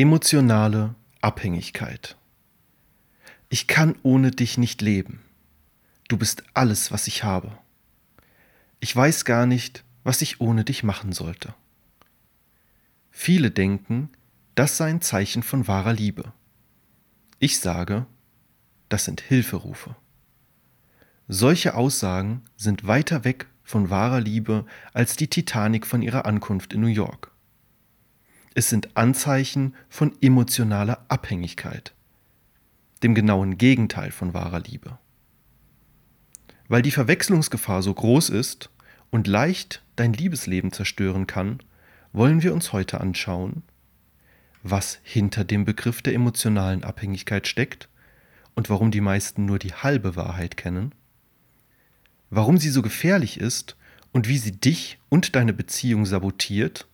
Emotionale Abhängigkeit. Ich kann ohne dich nicht leben. Du bist alles, was ich habe. Ich weiß gar nicht, was ich ohne dich machen sollte. Viele denken, das sei ein Zeichen von wahrer Liebe. Ich sage, das sind Hilferufe. Solche Aussagen sind weiter weg von wahrer Liebe als die Titanic von ihrer Ankunft in New York. Es sind Anzeichen von emotionaler Abhängigkeit, dem genauen Gegenteil von wahrer Liebe. Weil die Verwechslungsgefahr so groß ist und leicht dein Liebesleben zerstören kann, wollen wir uns heute anschauen, was hinter dem Begriff der emotionalen Abhängigkeit steckt und warum die meisten nur die halbe Wahrheit kennen, warum sie so gefährlich ist und wie sie dich und deine Beziehung sabotiert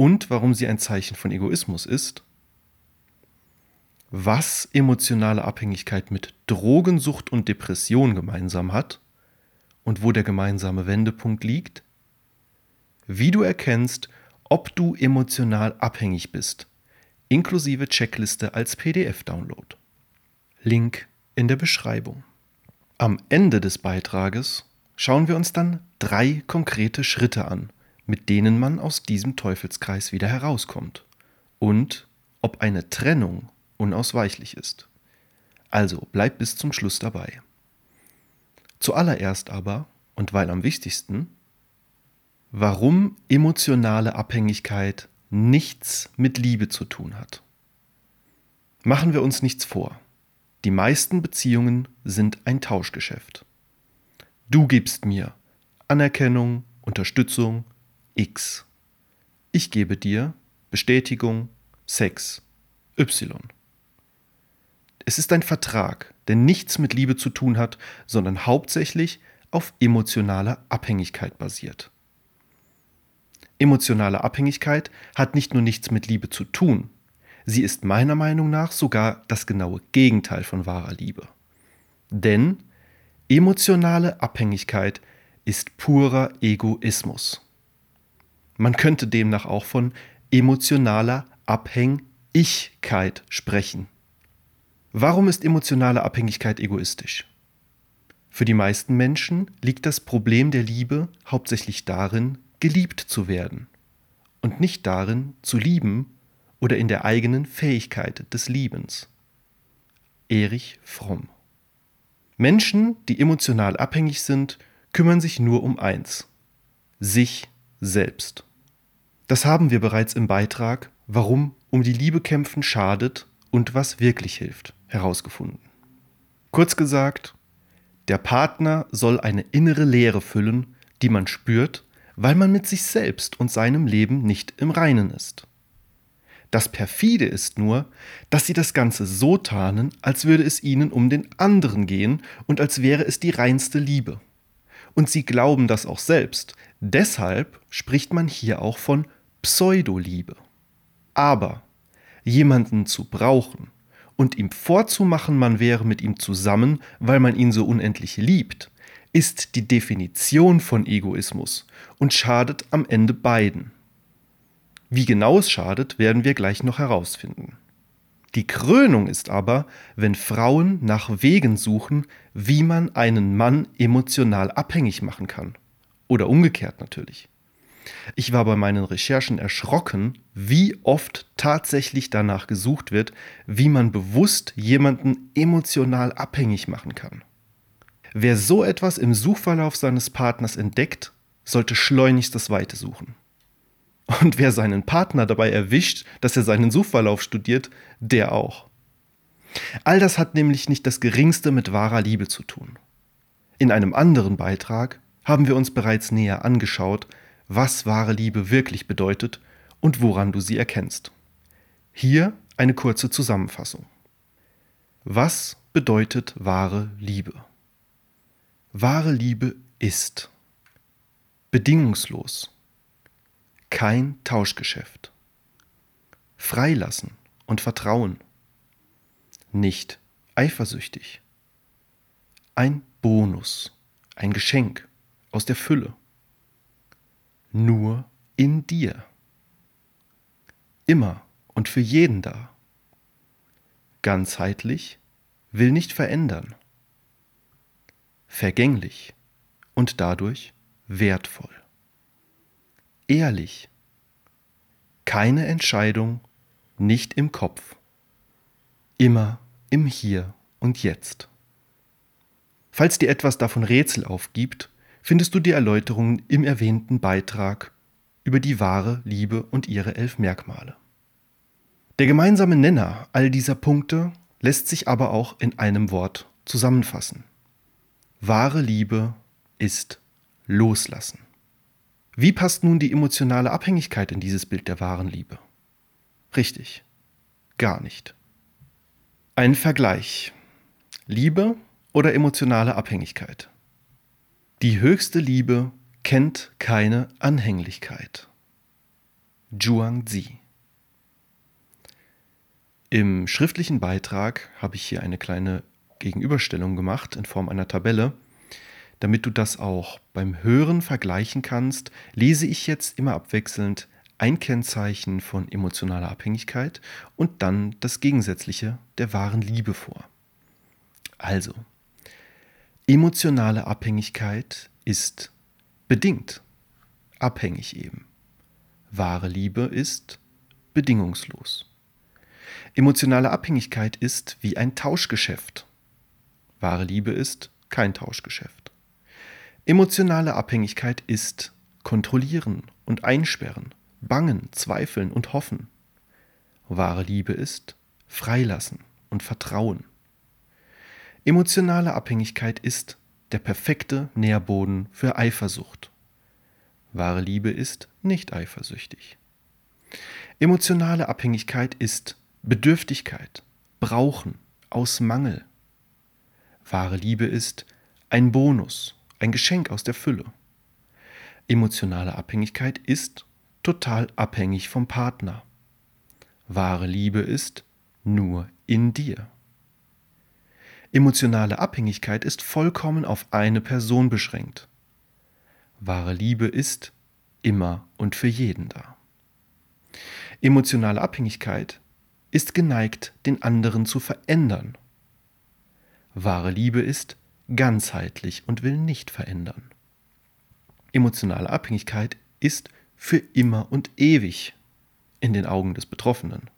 und warum sie ein Zeichen von Egoismus ist, was emotionale Abhängigkeit mit Drogensucht und Depression gemeinsam hat und wo der gemeinsame Wendepunkt liegt, wie du erkennst, ob du emotional abhängig bist, inklusive Checkliste als PDF-Download. Link in der Beschreibung. Am Ende des Beitrages schauen wir uns dann drei konkrete Schritte an, mit denen man aus diesem Teufelskreis wieder herauskommt und ob eine Trennung unausweichlich ist. Also bleib bis zum Schluss dabei. Zuallererst aber, und weil am wichtigsten, warum emotionale Abhängigkeit nichts mit Liebe zu tun hat. Machen wir uns nichts vor. Die meisten Beziehungen sind ein Tauschgeschäft. Du gibst mir Anerkennung, Unterstützung, X. Ich gebe dir Bestätigung, Sex, Y. Es ist ein Vertrag, der nichts mit Liebe zu tun hat, sondern hauptsächlich auf emotionaler Abhängigkeit basiert. Emotionale Abhängigkeit hat nicht nur nichts mit Liebe zu tun, sie ist meiner Meinung nach sogar das genaue Gegenteil von wahrer Liebe. Denn emotionale Abhängigkeit ist purer Egoismus. Man könnte demnach auch von emotionaler Abhängigkeit sprechen. Warum ist emotionale Abhängigkeit egoistisch? Für die meisten Menschen liegt das Problem der Liebe hauptsächlich darin, geliebt zu werden und nicht darin, zu lieben oder in der eigenen Fähigkeit des Liebens. Erich Fromm Menschen, die emotional abhängig sind, kümmern sich nur um eins, sich selbst. Das haben wir bereits im Beitrag Warum um die Liebe kämpfen schadet und was wirklich hilft herausgefunden. Kurz gesagt, der Partner soll eine innere Leere füllen, die man spürt, weil man mit sich selbst und seinem Leben nicht im Reinen ist. Das perfide ist nur, dass sie das Ganze so tarnen, als würde es ihnen um den anderen gehen und als wäre es die reinste Liebe. Und sie glauben das auch selbst. Deshalb spricht man hier auch von Pseudoliebe. Aber jemanden zu brauchen und ihm vorzumachen, man wäre mit ihm zusammen, weil man ihn so unendlich liebt, ist die Definition von Egoismus und schadet am Ende beiden. Wie genau es schadet, werden wir gleich noch herausfinden. Die Krönung ist aber, wenn Frauen nach Wegen suchen, wie man einen Mann emotional abhängig machen kann. Oder umgekehrt natürlich. Ich war bei meinen Recherchen erschrocken, wie oft tatsächlich danach gesucht wird, wie man bewusst jemanden emotional abhängig machen kann. Wer so etwas im Suchverlauf seines Partners entdeckt, sollte schleunigst das Weite suchen. Und wer seinen Partner dabei erwischt, dass er seinen Suchverlauf studiert, der auch. All das hat nämlich nicht das geringste mit wahrer Liebe zu tun. In einem anderen Beitrag haben wir uns bereits näher angeschaut, was wahre Liebe wirklich bedeutet und woran du sie erkennst. Hier eine kurze Zusammenfassung. Was bedeutet wahre Liebe? Wahre Liebe ist bedingungslos, kein Tauschgeschäft, freilassen und Vertrauen, nicht eifersüchtig, ein Bonus, ein Geschenk aus der Fülle, nur in dir, immer und für jeden da. Ganzheitlich, will nicht verändern. Vergänglich und dadurch wertvoll. Ehrlich. Keine Entscheidung, nicht im Kopf. Immer im Hier und Jetzt. Falls dir etwas davon Rätsel aufgibt, findest du die Erläuterungen im erwähnten Beitrag über die wahre Liebe und ihre elf Merkmale. Der gemeinsame Nenner all dieser Punkte lässt sich aber auch in einem Wort zusammenfassen. Wahre Liebe ist Loslassen. Wie passt nun die emotionale Abhängigkeit in dieses Bild der wahren Liebe? Richtig, gar nicht. Ein Vergleich. Liebe oder emotionale Abhängigkeit? Die höchste Liebe kennt keine Anhänglichkeit. Zhuang Zi. Im schriftlichen Beitrag habe ich hier eine kleine Gegenüberstellung gemacht in Form einer Tabelle. Damit du das auch beim Hören vergleichen kannst, lese ich jetzt immer abwechselnd ein Kennzeichen von emotionaler Abhängigkeit und dann das Gegensätzliche der wahren Liebe vor. Also, emotionale Abhängigkeit ist bedingt, abhängig eben. Wahre Liebe ist bedingungslos. Emotionale Abhängigkeit ist wie ein Tauschgeschäft. Wahre Liebe ist kein Tauschgeschäft. Emotionale Abhängigkeit ist kontrollieren und einsperren, bangen, zweifeln und hoffen. Wahre Liebe ist freilassen und vertrauen. Emotionale Abhängigkeit ist der perfekte Nährboden für Eifersucht. Wahre Liebe ist nicht eifersüchtig. Emotionale Abhängigkeit ist Bedürftigkeit, Brauchen aus Mangel. Wahre Liebe ist ein Bonus, ein Geschenk aus der Fülle. Emotionale Abhängigkeit ist total abhängig vom Partner. Wahre Liebe ist nur in dir. Emotionale Abhängigkeit ist vollkommen auf eine Person beschränkt. Wahre Liebe ist immer und für jeden da. Emotionale Abhängigkeit ist geneigt, den anderen zu verändern. Wahre Liebe ist ganzheitlich und will nicht verändern. Emotionale Abhängigkeit ist für immer und ewig in den Augen des Betroffenen.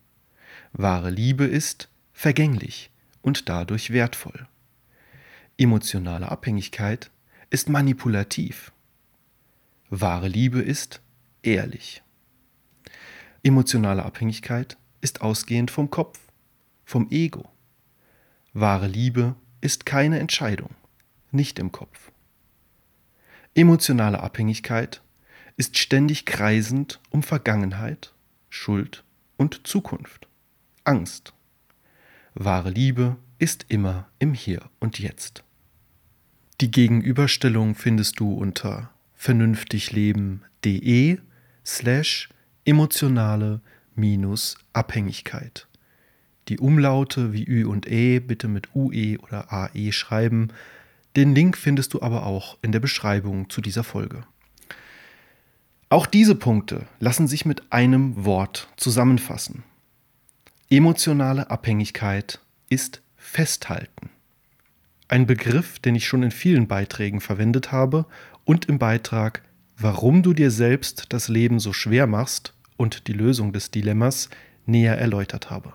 Wahre Liebe ist vergänglich und dadurch wertvoll. Emotionale Abhängigkeit ist manipulativ. Wahre Liebe ist ehrlich. Emotionale Abhängigkeit ist ausgehend vom Kopf, vom Ego. Wahre Liebe ist keine Entscheidung, nicht im Kopf. Emotionale Abhängigkeit ist ständig kreisend um Vergangenheit, Schuld und Zukunft, Angst. Wahre Liebe ist immer im Hier und Jetzt. Die Gegenüberstellung findest du unter vernünftigleben.de slash emotionale minus Abhängigkeit. Die Umlaute wie Ü und E bitte mit UE oder AE schreiben. Den Link findest du aber auch in der Beschreibung zu dieser Folge. Auch diese Punkte lassen sich mit einem Wort zusammenfassen. Emotionale Abhängigkeit ist Festhalten. Ein Begriff, den ich schon in vielen Beiträgen verwendet habe und im Beitrag Warum du dir selbst das Leben so schwer machst und die Lösung des Dilemmas näher erläutert habe.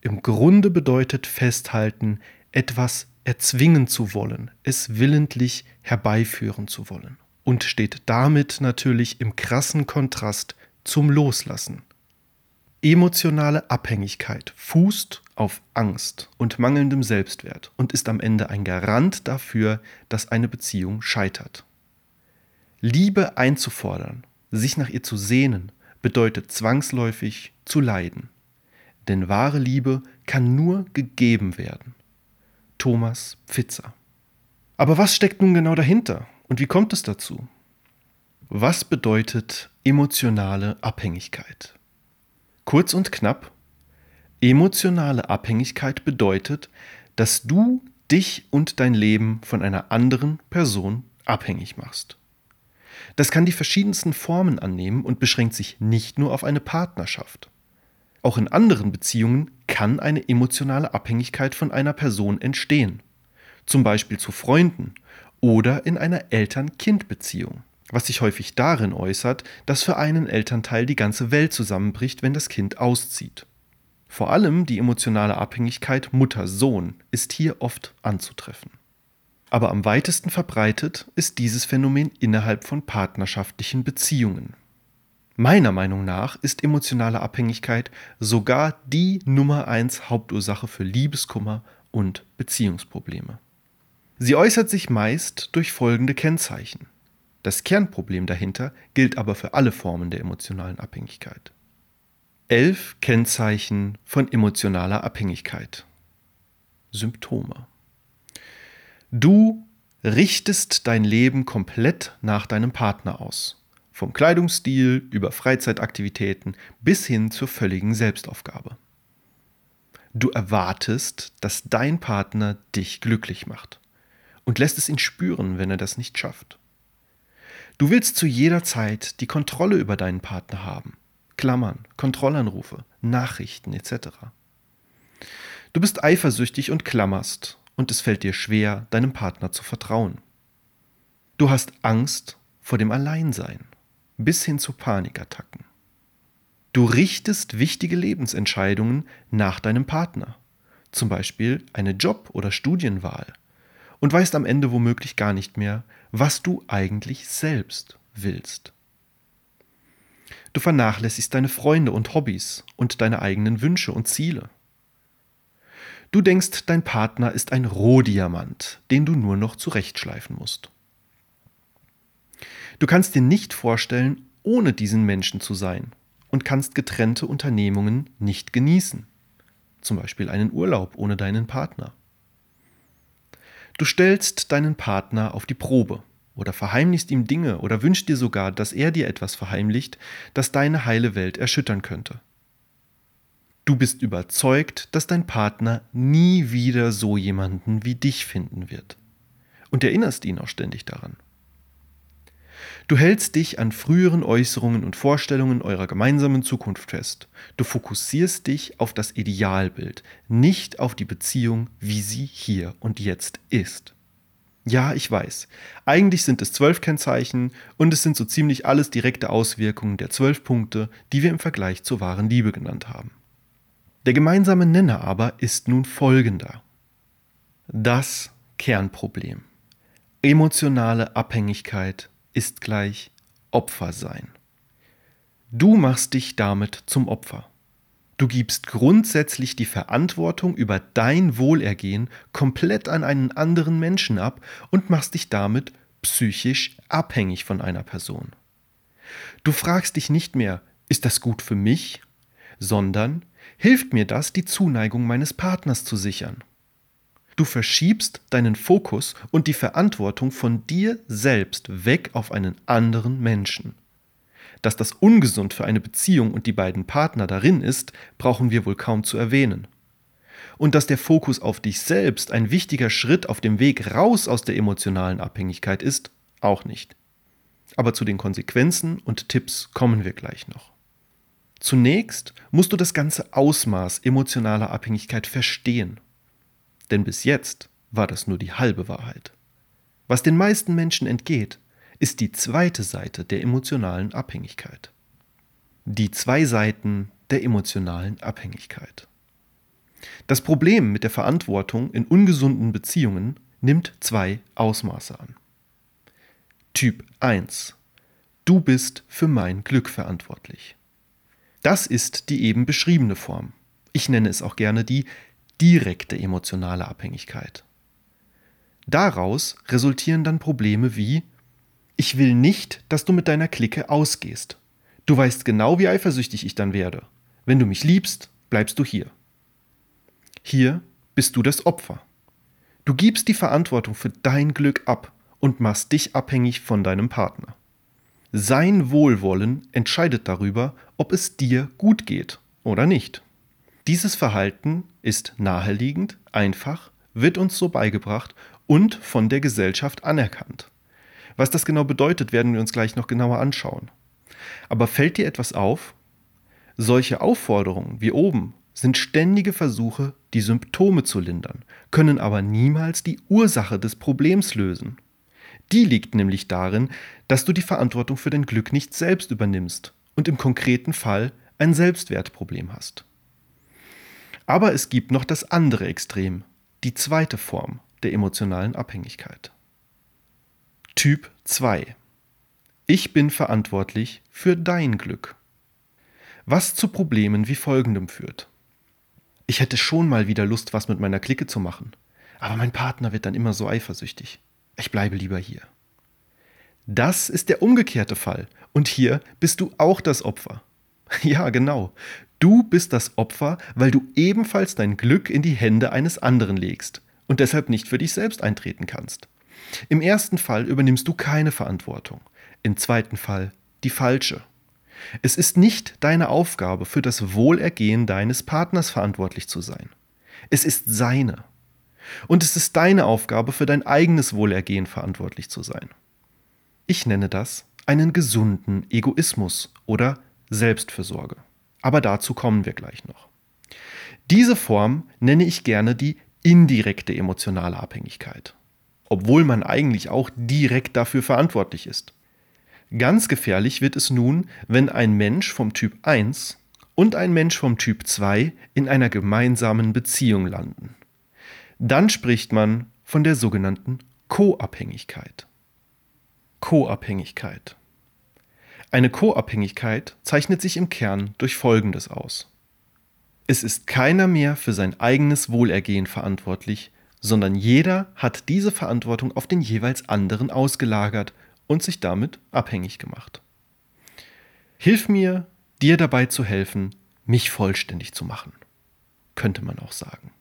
Im Grunde bedeutet Festhalten, etwas erzwingen zu wollen, es willentlich herbeiführen zu wollen und steht damit natürlich im krassen Kontrast zum Loslassen. Emotionale Abhängigkeit fußt auf Angst und mangelndem Selbstwert und ist am Ende ein Garant dafür, dass eine Beziehung scheitert. Liebe einzufordern, sich nach ihr zu sehnen, bedeutet zwangsläufig zu leiden. Denn wahre Liebe kann nur gegeben werden. Thomas Pfitzer. Aber was steckt nun genau dahinter und wie kommt es dazu? Was bedeutet emotionale Abhängigkeit? Kurz und knapp, emotionale Abhängigkeit bedeutet, dass du dich und dein Leben von einer anderen Person abhängig machst. Das kann die verschiedensten Formen annehmen und beschränkt sich nicht nur auf eine Partnerschaft. Auch in anderen Beziehungen kann eine emotionale Abhängigkeit von einer Person entstehen, zum Beispiel zu Freunden oder in einer Eltern-Kind-Beziehung, was sich häufig darin äußert, dass für einen Elternteil die ganze Welt zusammenbricht, wenn das Kind auszieht. Vor allem die emotionale Abhängigkeit Mutter-Sohn ist hier oft anzutreffen. Aber am weitesten verbreitet ist dieses Phänomen innerhalb von partnerschaftlichen Beziehungen. Meiner Meinung nach ist emotionale Abhängigkeit sogar die Nummer eins Hauptursache für Liebeskummer und Beziehungsprobleme. Sie äußert sich meist durch folgende Kennzeichen. Das Kernproblem dahinter gilt aber für alle Formen der emotionalen Abhängigkeit. Elf Kennzeichen von emotionaler Abhängigkeit. Symptome. Du richtest dein Leben komplett nach deinem Partner aus. Vom Kleidungsstil über Freizeitaktivitäten bis hin zur völligen Selbstaufgabe. Du erwartest, dass dein Partner dich glücklich macht und lässt es ihn spüren, wenn er das nicht schafft. Du willst zu jeder Zeit die Kontrolle über deinen Partner haben. Klammern, Kontrollanrufe, Nachrichten etc. Du bist eifersüchtig und klammerst und es fällt dir schwer, deinem Partner zu vertrauen. Du hast Angst vor dem Alleinsein bis hin zu Panikattacken. Du richtest wichtige Lebensentscheidungen nach deinem Partner, zum Beispiel eine Job- oder Studienwahl und weißt am Ende womöglich gar nicht mehr, was du eigentlich selbst willst. Du vernachlässigst deine Freunde und Hobbys und deine eigenen Wünsche und Ziele. Du denkst, dein Partner ist ein Rohdiamant, den du nur noch zurechtschleifen musst. Du kannst dir nicht vorstellen, ohne diesen Menschen zu sein und kannst getrennte Unternehmungen nicht genießen, zum Beispiel einen Urlaub ohne deinen Partner. Du stellst deinen Partner auf die Probe oder verheimlichst ihm Dinge oder wünschst dir sogar, dass er dir etwas verheimlicht, das deine heile Welt erschüttern könnte. Du bist überzeugt, dass dein Partner nie wieder so jemanden wie dich finden wird und erinnerst ihn auch ständig daran. Du hältst dich an früheren Äußerungen und Vorstellungen eurer gemeinsamen Zukunft fest. Du fokussierst dich auf das Idealbild, nicht auf die Beziehung, wie sie hier und jetzt ist. Ja, ich weiß. Eigentlich sind es zwölf Kennzeichen und es sind so ziemlich alles direkte Auswirkungen der zwölf Punkte, die wir im Vergleich zur wahren Liebe genannt haben. Der gemeinsame Nenner aber ist nun folgender. Das Kernproblem. Emotionale Abhängigkeit ist gleich Opfer sein. Du machst dich damit zum Opfer. Du gibst grundsätzlich die Verantwortung über dein Wohlergehen komplett an einen anderen Menschen ab und machst dich damit psychisch abhängig von einer Person. Du fragst dich nicht mehr, ist das gut für mich, sondern hilft mir das, die Zuneigung meines Partners zu sichern. Du verschiebst deinen Fokus und die Verantwortung von dir selbst weg auf einen anderen Menschen. Dass das ungesund für eine Beziehung und die beiden Partner darin ist, brauchen wir wohl kaum zu erwähnen. Und dass der Fokus auf dich selbst ein wichtiger Schritt auf dem Weg raus aus der emotionalen Abhängigkeit ist, auch nicht. Aber zu den Konsequenzen und Tipps kommen wir gleich noch. Zunächst musst du das ganze Ausmaß emotionaler Abhängigkeit verstehen denn bis jetzt war das nur die halbe Wahrheit. Was den meisten Menschen entgeht, ist die zweite Seite der emotionalen Abhängigkeit. Die zwei Seiten der emotionalen Abhängigkeit. Das Problem mit der Verantwortung in ungesunden Beziehungen nimmt zwei Ausmaße an. Typ 1. Du bist für mein Glück verantwortlich. Das ist die eben beschriebene Form. Ich nenne es auch gerne die direkte emotionale Abhängigkeit. Daraus resultieren dann Probleme wie Ich will nicht, dass du mit deiner Clique ausgehst. Du weißt genau, wie eifersüchtig ich dann werde. Wenn du mich liebst, bleibst du hier. Hier bist du das Opfer. Du gibst die Verantwortung für dein Glück ab und machst dich abhängig von deinem Partner. Sein Wohlwollen entscheidet darüber, ob es dir gut geht oder nicht. Dieses Verhalten ist naheliegend, einfach, wird uns so beigebracht und von der Gesellschaft anerkannt. Was das genau bedeutet, werden wir uns gleich noch genauer anschauen. Aber fällt dir etwas auf? Solche Aufforderungen wie oben sind ständige Versuche, die Symptome zu lindern, können aber niemals die Ursache des Problems lösen. Die liegt nämlich darin, dass du die Verantwortung für dein Glück nicht selbst übernimmst und im konkreten Fall ein Selbstwertproblem hast. Aber es gibt noch das andere Extrem, die zweite Form der emotionalen Abhängigkeit. Typ 2. Ich bin verantwortlich für dein Glück. Was zu Problemen wie folgendem führt. Ich hätte schon mal wieder Lust, was mit meiner Clique zu machen, aber mein Partner wird dann immer so eifersüchtig. Ich bleibe lieber hier. Das ist der umgekehrte Fall, und hier bist du auch das Opfer. Ja, genau. Du bist das Opfer, weil du ebenfalls dein Glück in die Hände eines anderen legst und deshalb nicht für dich selbst eintreten kannst. Im ersten Fall übernimmst du keine Verantwortung, im zweiten Fall die falsche. Es ist nicht deine Aufgabe, für das Wohlergehen deines Partners verantwortlich zu sein. Es ist seine. Und es ist deine Aufgabe, für dein eigenes Wohlergehen verantwortlich zu sein. Ich nenne das einen gesunden Egoismus oder Selbstfürsorge. Aber dazu kommen wir gleich noch. Diese Form nenne ich gerne die indirekte emotionale Abhängigkeit, obwohl man eigentlich auch direkt dafür verantwortlich ist. Ganz gefährlich wird es nun, wenn ein Mensch vom Typ 1 und ein Mensch vom Typ 2 in einer gemeinsamen Beziehung landen. Dann spricht man von der sogenannten Co-Abhängigkeit. Co-Abhängigkeit. Eine Co-Abhängigkeit zeichnet sich im Kern durch Folgendes aus. Es ist keiner mehr für sein eigenes Wohlergehen verantwortlich, sondern jeder hat diese Verantwortung auf den jeweils anderen ausgelagert und sich damit abhängig gemacht. Hilf mir, dir dabei zu helfen, mich vollständig zu machen, könnte man auch sagen.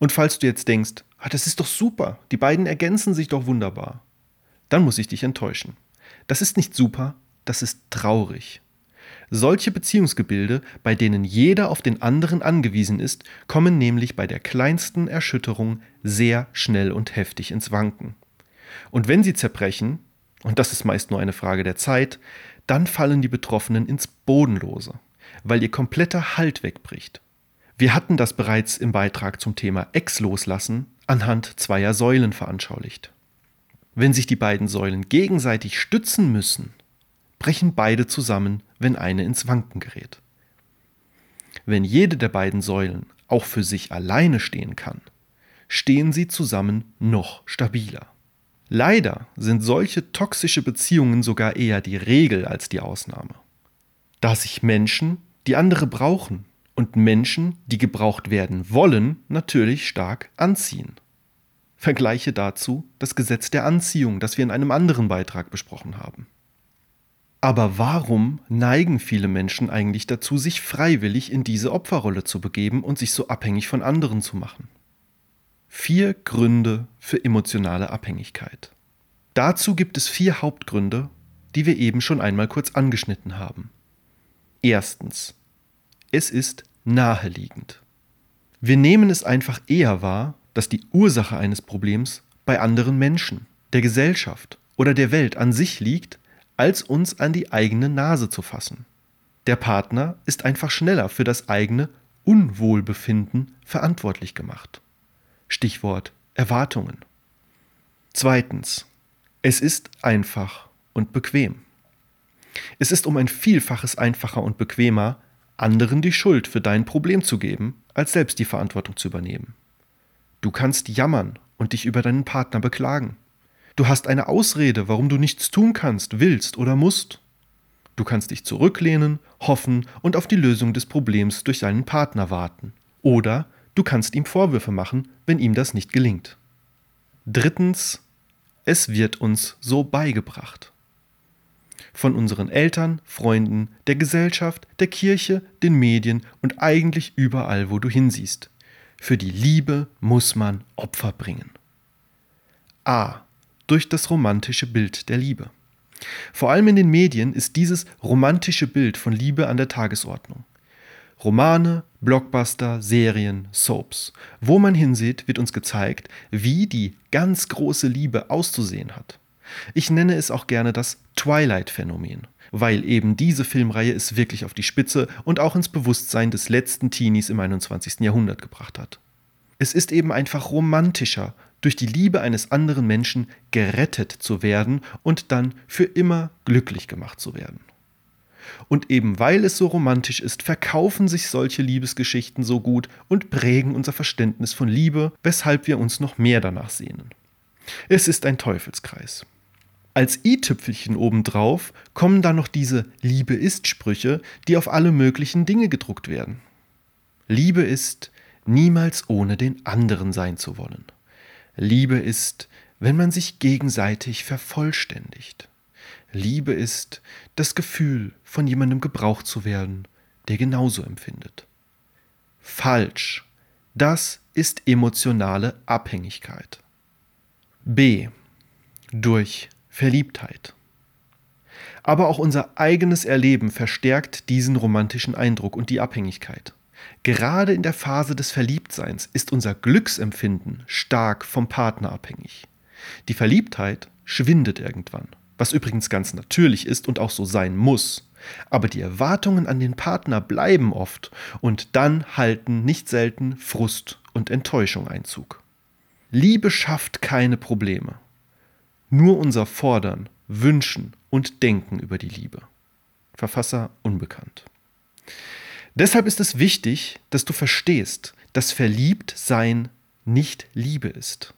Und falls du jetzt denkst, ah, das ist doch super, die beiden ergänzen sich doch wunderbar, dann muss ich dich enttäuschen. Das ist nicht super, das ist traurig. Solche Beziehungsgebilde, bei denen jeder auf den anderen angewiesen ist, kommen nämlich bei der kleinsten Erschütterung sehr schnell und heftig ins Wanken. Und wenn sie zerbrechen, und das ist meist nur eine Frage der Zeit, dann fallen die Betroffenen ins Bodenlose, weil ihr kompletter Halt wegbricht. Wir hatten das bereits im Beitrag zum Thema Ex-Loslassen anhand zweier Säulen veranschaulicht. Wenn sich die beiden Säulen gegenseitig stützen müssen, brechen beide zusammen, wenn eine ins Wanken gerät. Wenn jede der beiden Säulen auch für sich alleine stehen kann, stehen sie zusammen noch stabiler. Leider sind solche toxische Beziehungen sogar eher die Regel als die Ausnahme. Da sich Menschen, die andere brauchen, und Menschen, die gebraucht werden wollen, natürlich stark anziehen. Vergleiche dazu das Gesetz der Anziehung, das wir in einem anderen Beitrag besprochen haben. Aber warum neigen viele Menschen eigentlich dazu, sich freiwillig in diese Opferrolle zu begeben und sich so abhängig von anderen zu machen? Vier Gründe für emotionale Abhängigkeit. Dazu gibt es vier Hauptgründe, die wir eben schon einmal kurz angeschnitten haben. Erstens. Es ist naheliegend. Wir nehmen es einfach eher wahr, dass die Ursache eines Problems bei anderen Menschen, der Gesellschaft oder der Welt an sich liegt, als uns an die eigene Nase zu fassen. Der Partner ist einfach schneller für das eigene Unwohlbefinden verantwortlich gemacht. Stichwort Erwartungen. Zweitens. Es ist einfach und bequem. Es ist um ein Vielfaches einfacher und bequemer, anderen die Schuld für dein Problem zu geben, als selbst die Verantwortung zu übernehmen. Du kannst jammern und dich über deinen Partner beklagen. Du hast eine Ausrede, warum du nichts tun kannst, willst oder musst. Du kannst dich zurücklehnen, hoffen und auf die Lösung des Problems durch deinen Partner warten. Oder du kannst ihm Vorwürfe machen, wenn ihm das nicht gelingt. Drittens, es wird uns so beigebracht. Von unseren Eltern, Freunden, der Gesellschaft, der Kirche, den Medien und eigentlich überall, wo du hinsiehst. Für die Liebe muss man Opfer bringen. A durch das romantische Bild der Liebe. Vor allem in den Medien ist dieses romantische Bild von Liebe an der Tagesordnung. Romane, Blockbuster, Serien, Soaps. Wo man hinsieht, wird uns gezeigt, wie die ganz große Liebe auszusehen hat. Ich nenne es auch gerne das Twilight-Phänomen. weil eben diese Filmreihe es wirklich auf die Spitze und auch ins Bewusstsein des letzten Teenies im 21. Jahrhundert gebracht hat. Es ist eben einfach romantischer, durch die Liebe eines anderen Menschen gerettet zu werden und dann für immer glücklich gemacht zu werden. Und eben weil es so romantisch ist, verkaufen sich solche Liebesgeschichten so gut und prägen unser Verständnis von Liebe, weshalb wir uns noch mehr danach sehnen. Es ist ein Teufelskreis. Als i-Tüpfelchen obendrauf kommen dann noch diese Liebe ist Sprüche, die auf alle möglichen Dinge gedruckt werden. Liebe ist, niemals ohne den anderen sein zu wollen. Liebe ist, wenn man sich gegenseitig vervollständigt. Liebe ist das Gefühl, von jemandem gebraucht zu werden, der genauso empfindet. Falsch. Das ist emotionale Abhängigkeit. B. Durch Verliebtheit. Aber auch unser eigenes Erleben verstärkt diesen romantischen Eindruck und die Abhängigkeit. Gerade in der Phase des Verliebtseins ist unser Glücksempfinden stark vom Partner abhängig. Die Verliebtheit schwindet irgendwann was übrigens ganz natürlich ist und auch so sein muss. Aber die Erwartungen an den Partner bleiben oft und dann halten nicht selten Frust und Enttäuschung Einzug. Liebe schafft keine Probleme. Nur unser Fordern, Wünschen und Denken über die Liebe. Verfasser unbekannt. Deshalb ist es wichtig, dass du verstehst, dass Verliebtsein nicht Liebe ist.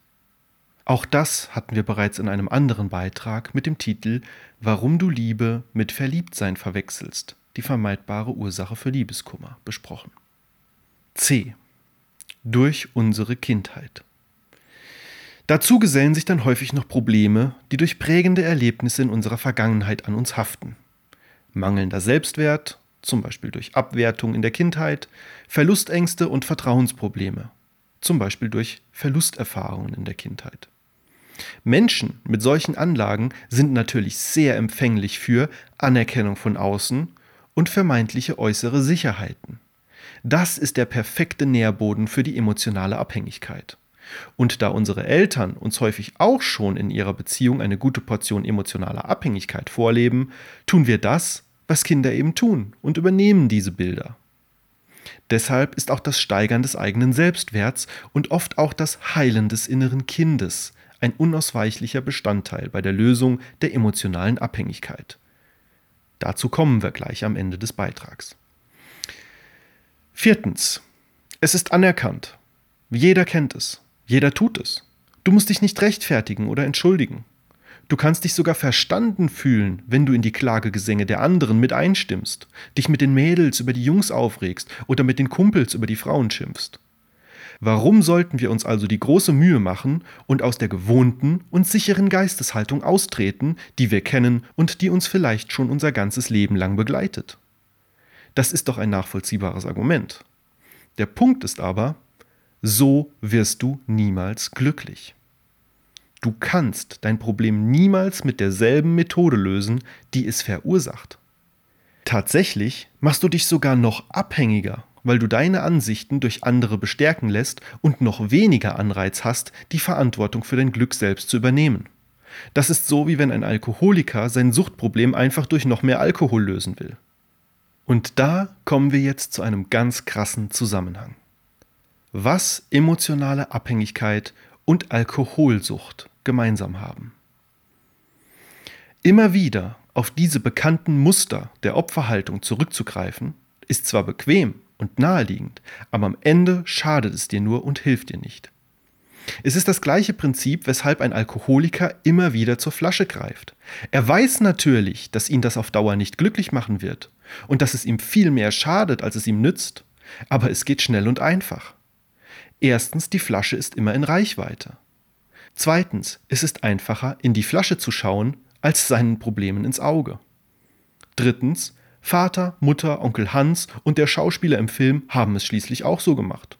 Auch das hatten wir bereits in einem anderen Beitrag mit dem Titel Warum du Liebe mit Verliebtsein verwechselst, die vermeidbare Ursache für Liebeskummer besprochen. C. Durch unsere Kindheit. Dazu gesellen sich dann häufig noch Probleme, die durch prägende Erlebnisse in unserer Vergangenheit an uns haften. Mangelnder Selbstwert, zum Beispiel durch Abwertung in der Kindheit, Verlustängste und Vertrauensprobleme, zum Beispiel durch Verlusterfahrungen in der Kindheit. Menschen mit solchen Anlagen sind natürlich sehr empfänglich für Anerkennung von außen und vermeintliche äußere Sicherheiten. Das ist der perfekte Nährboden für die emotionale Abhängigkeit. Und da unsere Eltern uns häufig auch schon in ihrer Beziehung eine gute Portion emotionaler Abhängigkeit vorleben, tun wir das, was Kinder eben tun und übernehmen diese Bilder. Deshalb ist auch das Steigern des eigenen Selbstwerts und oft auch das Heilen des inneren Kindes ein unausweichlicher Bestandteil bei der Lösung der emotionalen Abhängigkeit. Dazu kommen wir gleich am Ende des Beitrags. Viertens. Es ist anerkannt. Jeder kennt es. Jeder tut es. Du musst dich nicht rechtfertigen oder entschuldigen. Du kannst dich sogar verstanden fühlen, wenn du in die Klagegesänge der anderen mit einstimmst, dich mit den Mädels über die Jungs aufregst oder mit den Kumpels über die Frauen schimpfst. Warum sollten wir uns also die große Mühe machen und aus der gewohnten und sicheren Geisteshaltung austreten, die wir kennen und die uns vielleicht schon unser ganzes Leben lang begleitet? Das ist doch ein nachvollziehbares Argument. Der Punkt ist aber, so wirst du niemals glücklich. Du kannst dein Problem niemals mit derselben Methode lösen, die es verursacht. Tatsächlich machst du dich sogar noch abhängiger weil du deine Ansichten durch andere bestärken lässt und noch weniger Anreiz hast, die Verantwortung für dein Glück selbst zu übernehmen. Das ist so, wie wenn ein Alkoholiker sein Suchtproblem einfach durch noch mehr Alkohol lösen will. Und da kommen wir jetzt zu einem ganz krassen Zusammenhang. Was emotionale Abhängigkeit und Alkoholsucht gemeinsam haben. Immer wieder auf diese bekannten Muster der Opferhaltung zurückzugreifen, ist zwar bequem und naheliegend, aber am Ende schadet es dir nur und hilft dir nicht. Es ist das gleiche Prinzip, weshalb ein Alkoholiker immer wieder zur Flasche greift. Er weiß natürlich, dass ihn das auf Dauer nicht glücklich machen wird und dass es ihm viel mehr schadet, als es ihm nützt, aber es geht schnell und einfach. Erstens, die Flasche ist immer in Reichweite. Zweitens, es ist einfacher, in die Flasche zu schauen, als seinen Problemen ins Auge. Drittens, Vater, Mutter, Onkel Hans und der Schauspieler im Film haben es schließlich auch so gemacht.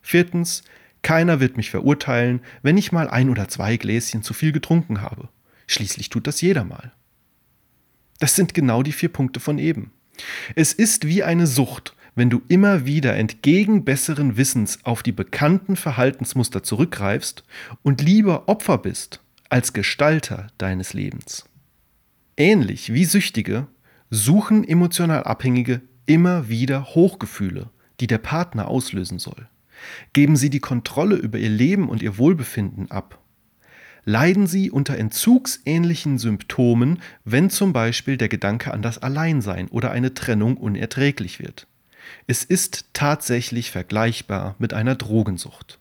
Viertens, keiner wird mich verurteilen, wenn ich mal ein oder zwei Gläschen zu viel getrunken habe. Schließlich tut das jeder mal. Das sind genau die vier Punkte von eben. Es ist wie eine Sucht, wenn du immer wieder entgegen besseren Wissens auf die bekannten Verhaltensmuster zurückgreifst und lieber Opfer bist als Gestalter deines Lebens. Ähnlich wie Süchtige suchen emotional Abhängige immer wieder Hochgefühle, die der Partner auslösen soll. Geben sie die Kontrolle über ihr Leben und ihr Wohlbefinden ab. Leiden sie unter entzugsähnlichen Symptomen, wenn zum Beispiel der Gedanke an das Alleinsein oder eine Trennung unerträglich wird. Es ist tatsächlich vergleichbar mit einer Drogensucht.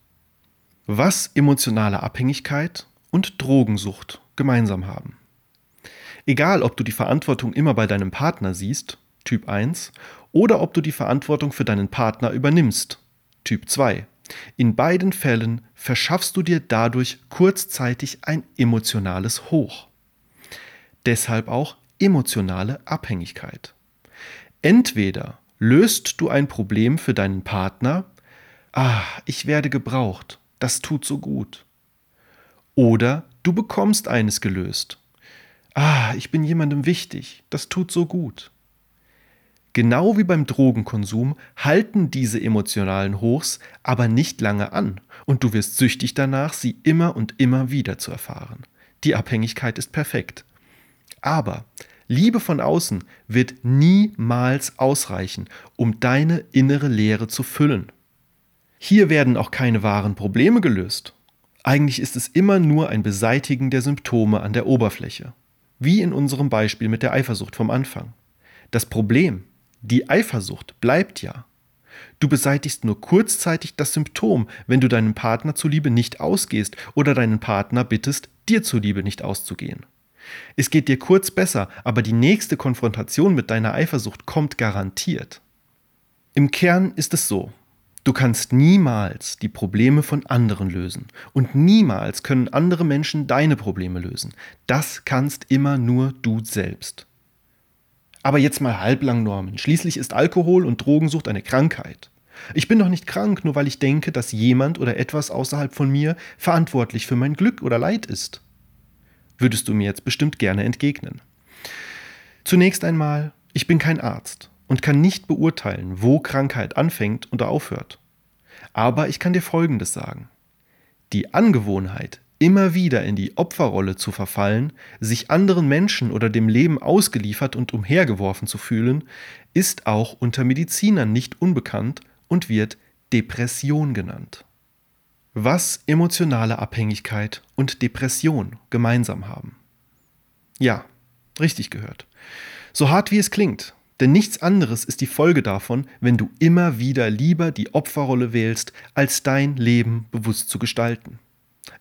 Was emotionale Abhängigkeit und Drogensucht gemeinsam haben. Egal, ob du die Verantwortung immer bei deinem Partner siehst, Typ 1, oder ob du die Verantwortung für deinen Partner übernimmst, Typ 2. In beiden Fällen verschaffst du dir dadurch kurzzeitig ein emotionales Hoch. Deshalb auch emotionale Abhängigkeit. Entweder löst du ein Problem für deinen Partner, ah, ich werde gebraucht, das tut so gut. Oder du bekommst eines gelöst, ah, ich bin jemandem wichtig, das tut so gut. Genau wie beim Drogenkonsum halten diese emotionalen Hochs aber nicht lange an und du wirst süchtig danach, sie immer und immer wieder zu erfahren. Die Abhängigkeit ist perfekt. Aber Liebe von außen wird niemals ausreichen, um deine innere Leere zu füllen. Hier werden auch keine wahren Probleme gelöst. Eigentlich ist es immer nur ein Beseitigen der Symptome an der Oberfläche. Wie in unserem Beispiel mit der Eifersucht vom Anfang. Das Problem, die Eifersucht, bleibt ja. Du beseitigst nur kurzzeitig das Symptom, wenn du deinem Partner zuliebe nicht ausgehst oder deinen Partner bittest, dir zuliebe nicht auszugehen. Es geht dir kurz besser, aber die nächste Konfrontation mit deiner Eifersucht kommt garantiert. Im Kern ist es so, Du kannst niemals die Probleme von anderen lösen. Und niemals können andere Menschen deine Probleme lösen. Das kannst immer nur du selbst. Aber jetzt mal halblang, Norman. Schließlich ist Alkohol und Drogensucht eine Krankheit. Ich bin doch nicht krank, nur weil ich denke, dass jemand oder etwas außerhalb von mir verantwortlich für mein Glück oder Leid ist. Würdest du mir jetzt bestimmt gerne entgegnen. Zunächst einmal, ich bin kein Arzt und kann nicht beurteilen, wo Krankheit anfängt oder aufhört. Aber ich kann dir Folgendes sagen. Die Angewohnheit, immer wieder in die Opferrolle zu verfallen, sich anderen Menschen oder dem Leben ausgeliefert und umhergeworfen zu fühlen, ist auch unter Medizinern nicht unbekannt und wird Depression genannt. Was emotionale Abhängigkeit und Depression gemeinsam haben. Ja, richtig gehört. So hart wie es klingt, denn nichts anderes ist die Folge davon, wenn du immer wieder lieber die Opferrolle wählst, als dein Leben bewusst zu gestalten.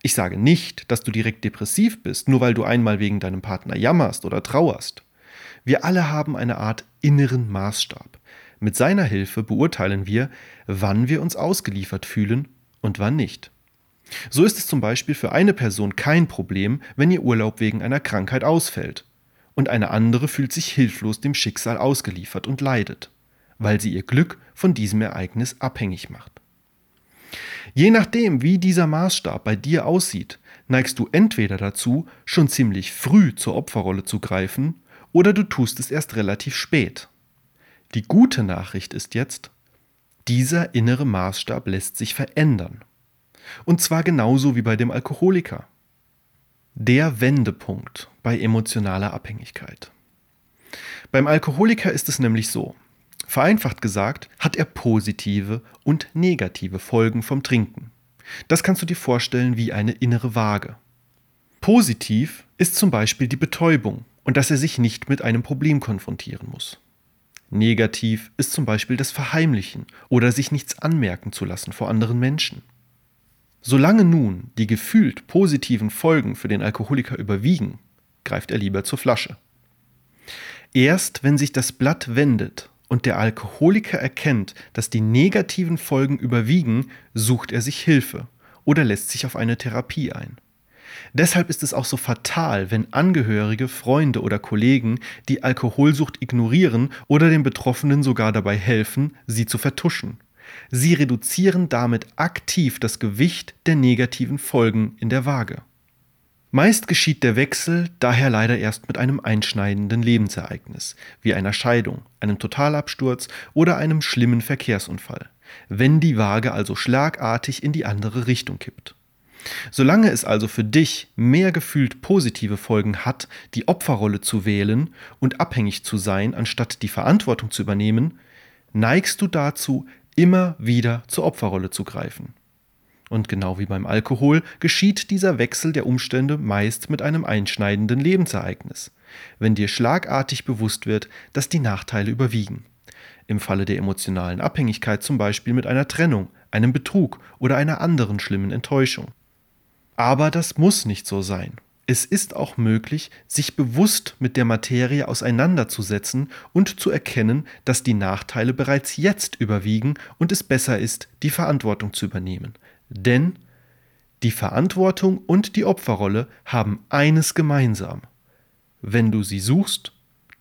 Ich sage nicht, dass du direkt depressiv bist, nur weil du einmal wegen deinem Partner jammerst oder trauerst. Wir alle haben eine Art inneren Maßstab. Mit seiner Hilfe beurteilen wir, wann wir uns ausgeliefert fühlen und wann nicht. So ist es zum Beispiel für eine Person kein Problem, wenn ihr Urlaub wegen einer Krankheit ausfällt und eine andere fühlt sich hilflos dem Schicksal ausgeliefert und leidet, weil sie ihr Glück von diesem Ereignis abhängig macht. Je nachdem, wie dieser Maßstab bei dir aussieht, neigst du entweder dazu, schon ziemlich früh zur Opferrolle zu greifen, oder du tust es erst relativ spät. Die gute Nachricht ist jetzt, dieser innere Maßstab lässt sich verändern. Und zwar genauso wie bei dem Alkoholiker. Der Wendepunkt bei emotionaler Abhängigkeit. Beim Alkoholiker ist es nämlich so. Vereinfacht gesagt, hat er positive und negative Folgen vom Trinken. Das kannst du dir vorstellen wie eine innere Waage. Positiv ist zum Beispiel die Betäubung und dass er sich nicht mit einem Problem konfrontieren muss. Negativ ist zum Beispiel das Verheimlichen oder sich nichts anmerken zu lassen vor anderen Menschen. Solange nun die gefühlt positiven Folgen für den Alkoholiker überwiegen, greift er lieber zur Flasche. Erst wenn sich das Blatt wendet und der Alkoholiker erkennt, dass die negativen Folgen überwiegen, sucht er sich Hilfe oder lässt sich auf eine Therapie ein. Deshalb ist es auch so fatal, wenn Angehörige, Freunde oder Kollegen die Alkoholsucht ignorieren oder den Betroffenen sogar dabei helfen, sie zu vertuschen. Sie reduzieren damit aktiv das Gewicht der negativen Folgen in der Waage. Meist geschieht der Wechsel daher leider erst mit einem einschneidenden Lebensereignis, wie einer Scheidung, einem Totalabsturz oder einem schlimmen Verkehrsunfall, wenn die Waage also schlagartig in die andere Richtung kippt. Solange es also für dich mehr gefühlt positive Folgen hat, die Opferrolle zu wählen und abhängig zu sein, anstatt die Verantwortung zu übernehmen, neigst du dazu, immer wieder zur Opferrolle zu greifen. Und genau wie beim Alkohol geschieht dieser Wechsel der Umstände meist mit einem einschneidenden Lebensereignis, wenn dir schlagartig bewusst wird, dass die Nachteile überwiegen. Im Falle der emotionalen Abhängigkeit zum Beispiel mit einer Trennung, einem Betrug oder einer anderen schlimmen Enttäuschung. Aber das muss nicht so sein. Es ist auch möglich, sich bewusst mit der Materie auseinanderzusetzen und zu erkennen, dass die Nachteile bereits jetzt überwiegen und es besser ist, die Verantwortung zu übernehmen. Denn die Verantwortung und die Opferrolle haben eines gemeinsam. Wenn du sie suchst,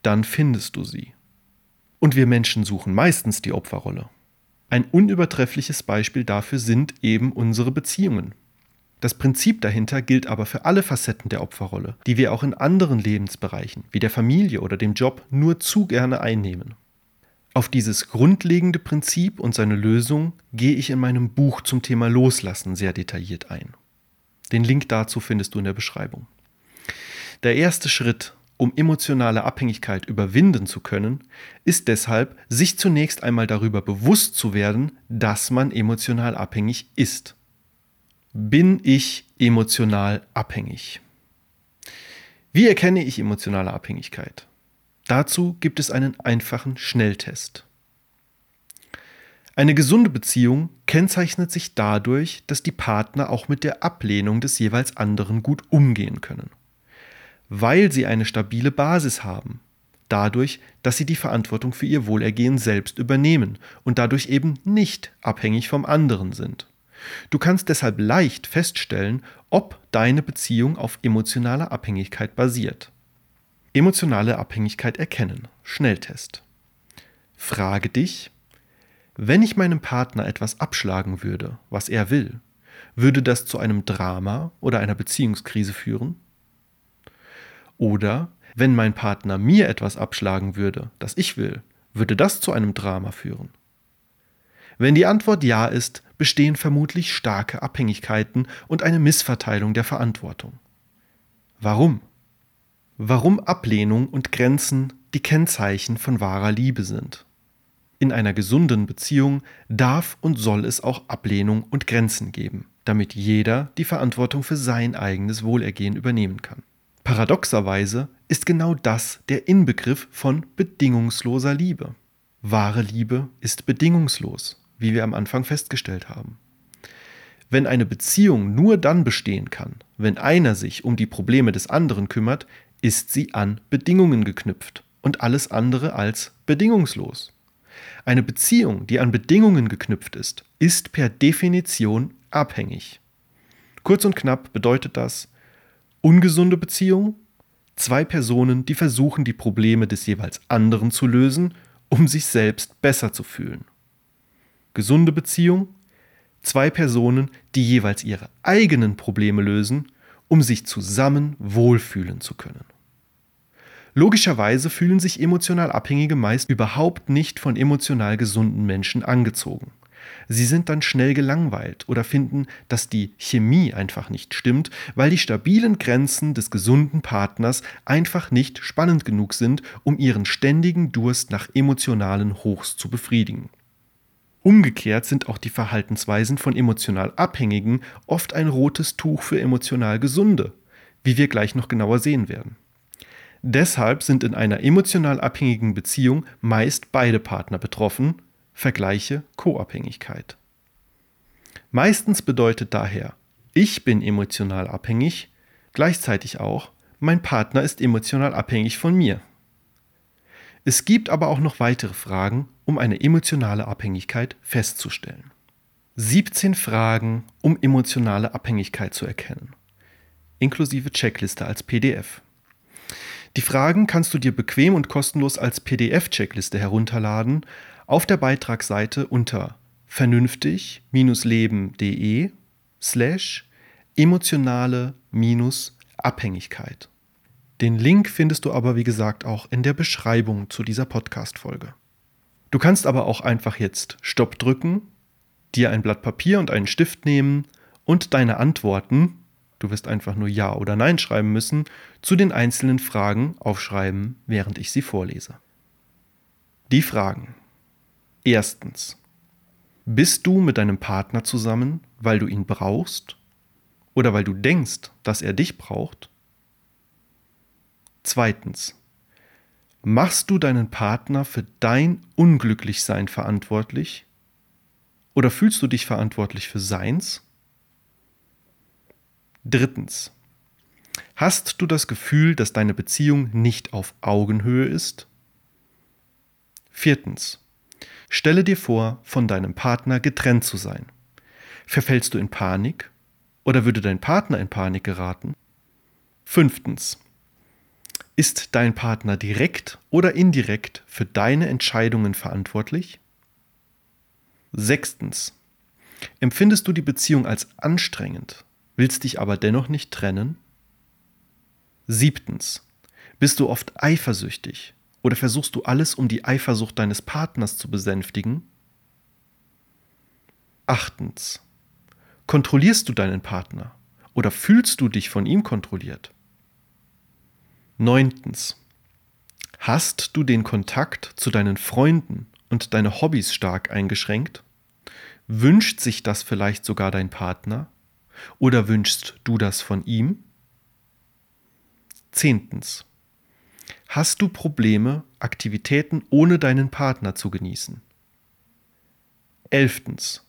dann findest du sie. Und wir Menschen suchen meistens die Opferrolle. Ein unübertreffliches Beispiel dafür sind eben unsere Beziehungen. Das Prinzip dahinter gilt aber für alle Facetten der Opferrolle, die wir auch in anderen Lebensbereichen, wie der Familie oder dem Job, nur zu gerne einnehmen. Auf dieses grundlegende Prinzip und seine Lösung gehe ich in meinem Buch zum Thema Loslassen sehr detailliert ein. Den Link dazu findest du in der Beschreibung. Der erste Schritt, um emotionale Abhängigkeit überwinden zu können, ist deshalb, sich zunächst einmal darüber bewusst zu werden, dass man emotional abhängig ist. Bin ich emotional abhängig? Wie erkenne ich emotionale Abhängigkeit? Dazu gibt es einen einfachen Schnelltest. Eine gesunde Beziehung kennzeichnet sich dadurch, dass die Partner auch mit der Ablehnung des jeweils anderen gut umgehen können, weil sie eine stabile Basis haben, dadurch, dass sie die Verantwortung für ihr Wohlergehen selbst übernehmen und dadurch eben nicht abhängig vom anderen sind. Du kannst deshalb leicht feststellen, ob deine Beziehung auf emotionaler Abhängigkeit basiert. Emotionale Abhängigkeit erkennen. Schnelltest. Frage dich, wenn ich meinem Partner etwas abschlagen würde, was er will, würde das zu einem Drama oder einer Beziehungskrise führen? Oder wenn mein Partner mir etwas abschlagen würde, das ich will, würde das zu einem Drama führen? Wenn die Antwort ja ist, bestehen vermutlich starke Abhängigkeiten und eine Missverteilung der Verantwortung. Warum? Warum Ablehnung und Grenzen die Kennzeichen von wahrer Liebe sind. In einer gesunden Beziehung darf und soll es auch Ablehnung und Grenzen geben, damit jeder die Verantwortung für sein eigenes Wohlergehen übernehmen kann. Paradoxerweise ist genau das der Inbegriff von bedingungsloser Liebe. Wahre Liebe ist bedingungslos wie wir am Anfang festgestellt haben. Wenn eine Beziehung nur dann bestehen kann, wenn einer sich um die Probleme des anderen kümmert, ist sie an Bedingungen geknüpft und alles andere als bedingungslos. Eine Beziehung, die an Bedingungen geknüpft ist, ist per Definition abhängig. Kurz und knapp bedeutet das ungesunde Beziehung, zwei Personen, die versuchen, die Probleme des jeweils anderen zu lösen, um sich selbst besser zu fühlen gesunde Beziehung, zwei Personen, die jeweils ihre eigenen Probleme lösen, um sich zusammen wohlfühlen zu können. Logischerweise fühlen sich emotional Abhängige meist überhaupt nicht von emotional gesunden Menschen angezogen. Sie sind dann schnell gelangweilt oder finden, dass die Chemie einfach nicht stimmt, weil die stabilen Grenzen des gesunden Partners einfach nicht spannend genug sind, um ihren ständigen Durst nach emotionalen Hochs zu befriedigen. Umgekehrt sind auch die Verhaltensweisen von emotional Abhängigen oft ein rotes Tuch für emotional Gesunde, wie wir gleich noch genauer sehen werden. Deshalb sind in einer emotional abhängigen Beziehung meist beide Partner betroffen, vergleiche Co-Abhängigkeit. Meistens bedeutet daher, ich bin emotional abhängig, gleichzeitig auch, mein Partner ist emotional abhängig von mir. Es gibt aber auch noch weitere Fragen, um eine emotionale Abhängigkeit festzustellen. 17 Fragen, um emotionale Abhängigkeit zu erkennen, inklusive Checkliste als PDF. Die Fragen kannst du dir bequem und kostenlos als PDF-Checkliste herunterladen auf der Beitragsseite unter vernünftig-leben.de slash emotionale-abhängigkeit. Den Link findest du aber, wie gesagt, auch in der Beschreibung zu dieser Podcast-Folge. Du kannst aber auch einfach jetzt Stopp drücken, dir ein Blatt Papier und einen Stift nehmen und deine Antworten, du wirst einfach nur Ja oder Nein schreiben müssen, zu den einzelnen Fragen aufschreiben, während ich sie vorlese. Die Fragen. Erstens. Bist du mit deinem Partner zusammen, weil du ihn brauchst oder weil du denkst, dass er dich braucht? Zweitens. Machst du deinen Partner für dein Unglücklichsein verantwortlich? Oder fühlst du dich verantwortlich für seins? Drittens. Hast du das Gefühl, dass deine Beziehung nicht auf Augenhöhe ist? Viertens. Stelle dir vor, von deinem Partner getrennt zu sein. Verfällst du in Panik? Oder würde dein Partner in Panik geraten? Fünftens. Ist dein Partner direkt oder indirekt für deine Entscheidungen verantwortlich? Sechstens. Empfindest du die Beziehung als anstrengend, willst dich aber dennoch nicht trennen? Siebtens. Bist du oft eifersüchtig oder versuchst du alles, um die Eifersucht deines Partners zu besänftigen? Achtens. Kontrollierst du deinen Partner oder fühlst du dich von ihm kontrolliert? Neuntens. Hast du den Kontakt zu deinen Freunden und deine Hobbys stark eingeschränkt? Wünscht sich das vielleicht sogar dein Partner? Oder wünschst du das von ihm? Zehntens. Hast du Probleme, Aktivitäten ohne deinen Partner zu genießen? Elftens.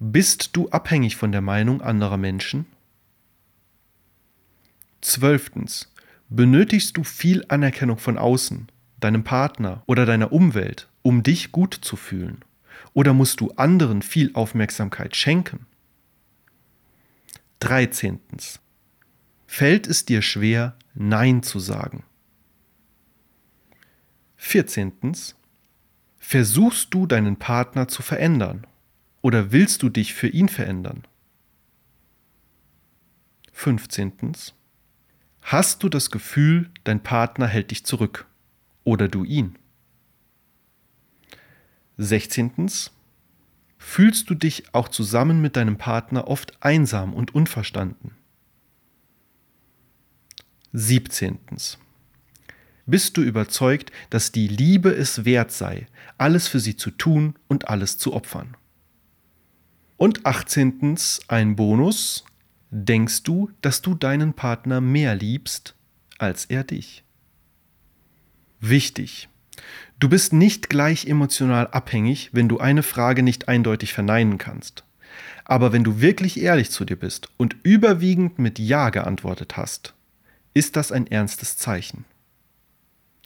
Bist du abhängig von der Meinung anderer Menschen? Zwölftens. Benötigst du viel Anerkennung von außen, deinem Partner oder deiner Umwelt, um dich gut zu fühlen? Oder musst du anderen viel Aufmerksamkeit schenken? 13. Fällt es dir schwer, Nein zu sagen? 14. Versuchst du deinen Partner zu verändern oder willst du dich für ihn verändern? 15. Hast du das Gefühl, dein Partner hält dich zurück oder du ihn? 16. Fühlst du dich auch zusammen mit deinem Partner oft einsam und unverstanden? 17. Bist du überzeugt, dass die Liebe es wert sei, alles für sie zu tun und alles zu opfern? Und 18. ein Bonus. Denkst du, dass du deinen Partner mehr liebst als er dich? Wichtig. Du bist nicht gleich emotional abhängig, wenn du eine Frage nicht eindeutig verneinen kannst. Aber wenn du wirklich ehrlich zu dir bist und überwiegend mit Ja geantwortet hast, ist das ein ernstes Zeichen.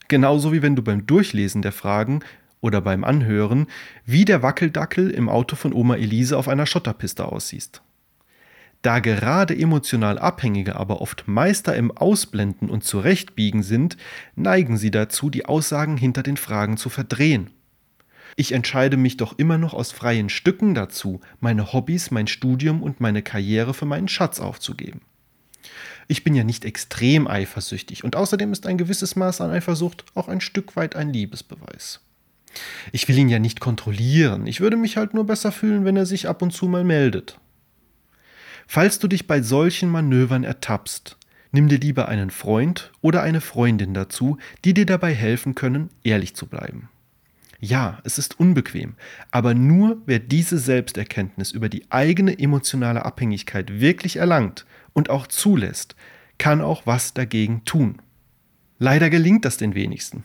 Genauso wie wenn du beim Durchlesen der Fragen oder beim Anhören wie der Wackeldackel im Auto von Oma Elise auf einer Schotterpiste aussiehst. Da gerade emotional Abhängige aber oft Meister im Ausblenden und Zurechtbiegen sind, neigen sie dazu, die Aussagen hinter den Fragen zu verdrehen. Ich entscheide mich doch immer noch aus freien Stücken dazu, meine Hobbys, mein Studium und meine Karriere für meinen Schatz aufzugeben. Ich bin ja nicht extrem eifersüchtig und außerdem ist ein gewisses Maß an Eifersucht auch ein Stück weit ein Liebesbeweis. Ich will ihn ja nicht kontrollieren, ich würde mich halt nur besser fühlen, wenn er sich ab und zu mal meldet. Falls du dich bei solchen Manövern ertappst, nimm dir lieber einen Freund oder eine Freundin dazu, die dir dabei helfen können, ehrlich zu bleiben. Ja, es ist unbequem, aber nur wer diese Selbsterkenntnis über die eigene emotionale Abhängigkeit wirklich erlangt und auch zulässt, kann auch was dagegen tun. Leider gelingt das den wenigsten.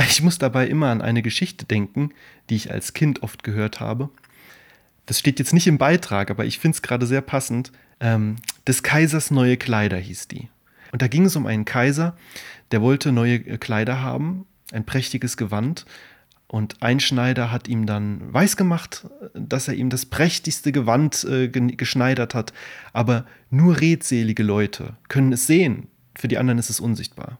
Ich muss dabei immer an eine Geschichte denken, die ich als Kind oft gehört habe das steht jetzt nicht im Beitrag, aber ich finde es gerade sehr passend. Ähm, des Kaisers neue Kleider hieß die. Und da ging es um einen Kaiser, der wollte neue äh, Kleider haben, ein prächtiges Gewand. Und ein Schneider hat ihm dann weisgemacht, dass er ihm das prächtigste Gewand äh, geschneidert hat. Aber nur redselige Leute können es sehen. Für die anderen ist es unsichtbar.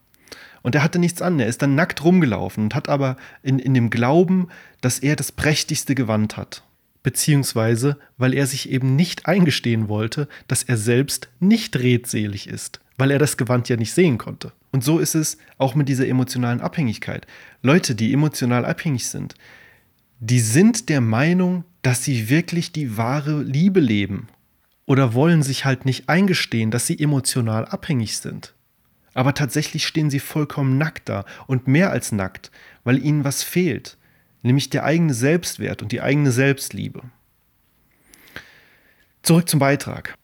Und er hatte nichts an. Er ist dann nackt rumgelaufen und hat aber in, in dem Glauben, dass er das prächtigste Gewand hat beziehungsweise weil er sich eben nicht eingestehen wollte, dass er selbst nicht redselig ist, weil er das Gewand ja nicht sehen konnte. Und so ist es auch mit dieser emotionalen Abhängigkeit. Leute, die emotional abhängig sind, die sind der Meinung, dass sie wirklich die wahre Liebe leben oder wollen sich halt nicht eingestehen, dass sie emotional abhängig sind. Aber tatsächlich stehen sie vollkommen nackt da und mehr als nackt, weil ihnen was fehlt, nämlich der eigene Selbstwert und die eigene Selbstliebe. Zurück zum Beitrag.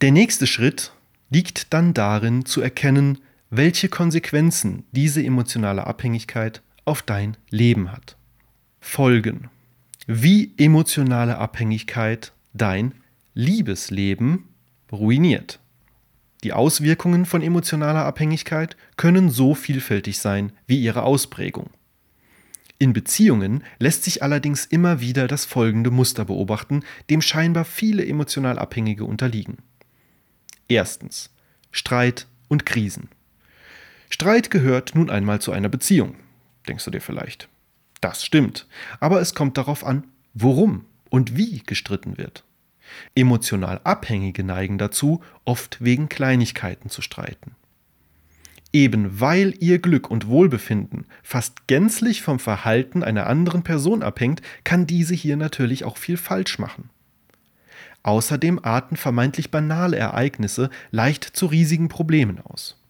Der nächste Schritt liegt dann darin zu erkennen, welche Konsequenzen diese emotionale Abhängigkeit auf dein Leben hat. Folgen. Wie emotionale Abhängigkeit dein Liebesleben ruiniert. Die Auswirkungen von emotionaler Abhängigkeit können so vielfältig sein wie ihre Ausprägung. In Beziehungen lässt sich allerdings immer wieder das folgende Muster beobachten, dem scheinbar viele emotional Abhängige unterliegen. Erstens Streit und Krisen. Streit gehört nun einmal zu einer Beziehung, denkst du dir vielleicht. Das stimmt, aber es kommt darauf an, worum und wie gestritten wird. Emotional Abhängige neigen dazu, oft wegen Kleinigkeiten zu streiten. Eben weil ihr Glück und Wohlbefinden fast gänzlich vom Verhalten einer anderen Person abhängt, kann diese hier natürlich auch viel falsch machen. Außerdem arten vermeintlich banale Ereignisse leicht zu riesigen Problemen aus.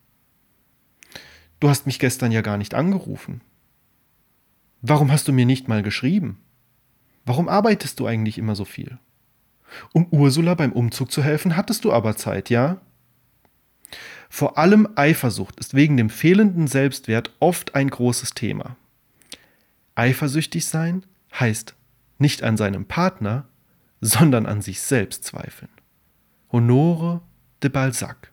Du hast mich gestern ja gar nicht angerufen. Warum hast du mir nicht mal geschrieben? Warum arbeitest du eigentlich immer so viel? Um Ursula beim Umzug zu helfen, hattest du aber Zeit, ja? Vor allem Eifersucht ist wegen dem fehlenden Selbstwert oft ein großes Thema. Eifersüchtig sein heißt nicht an seinem Partner, sondern an sich selbst zweifeln. Honore de Balzac.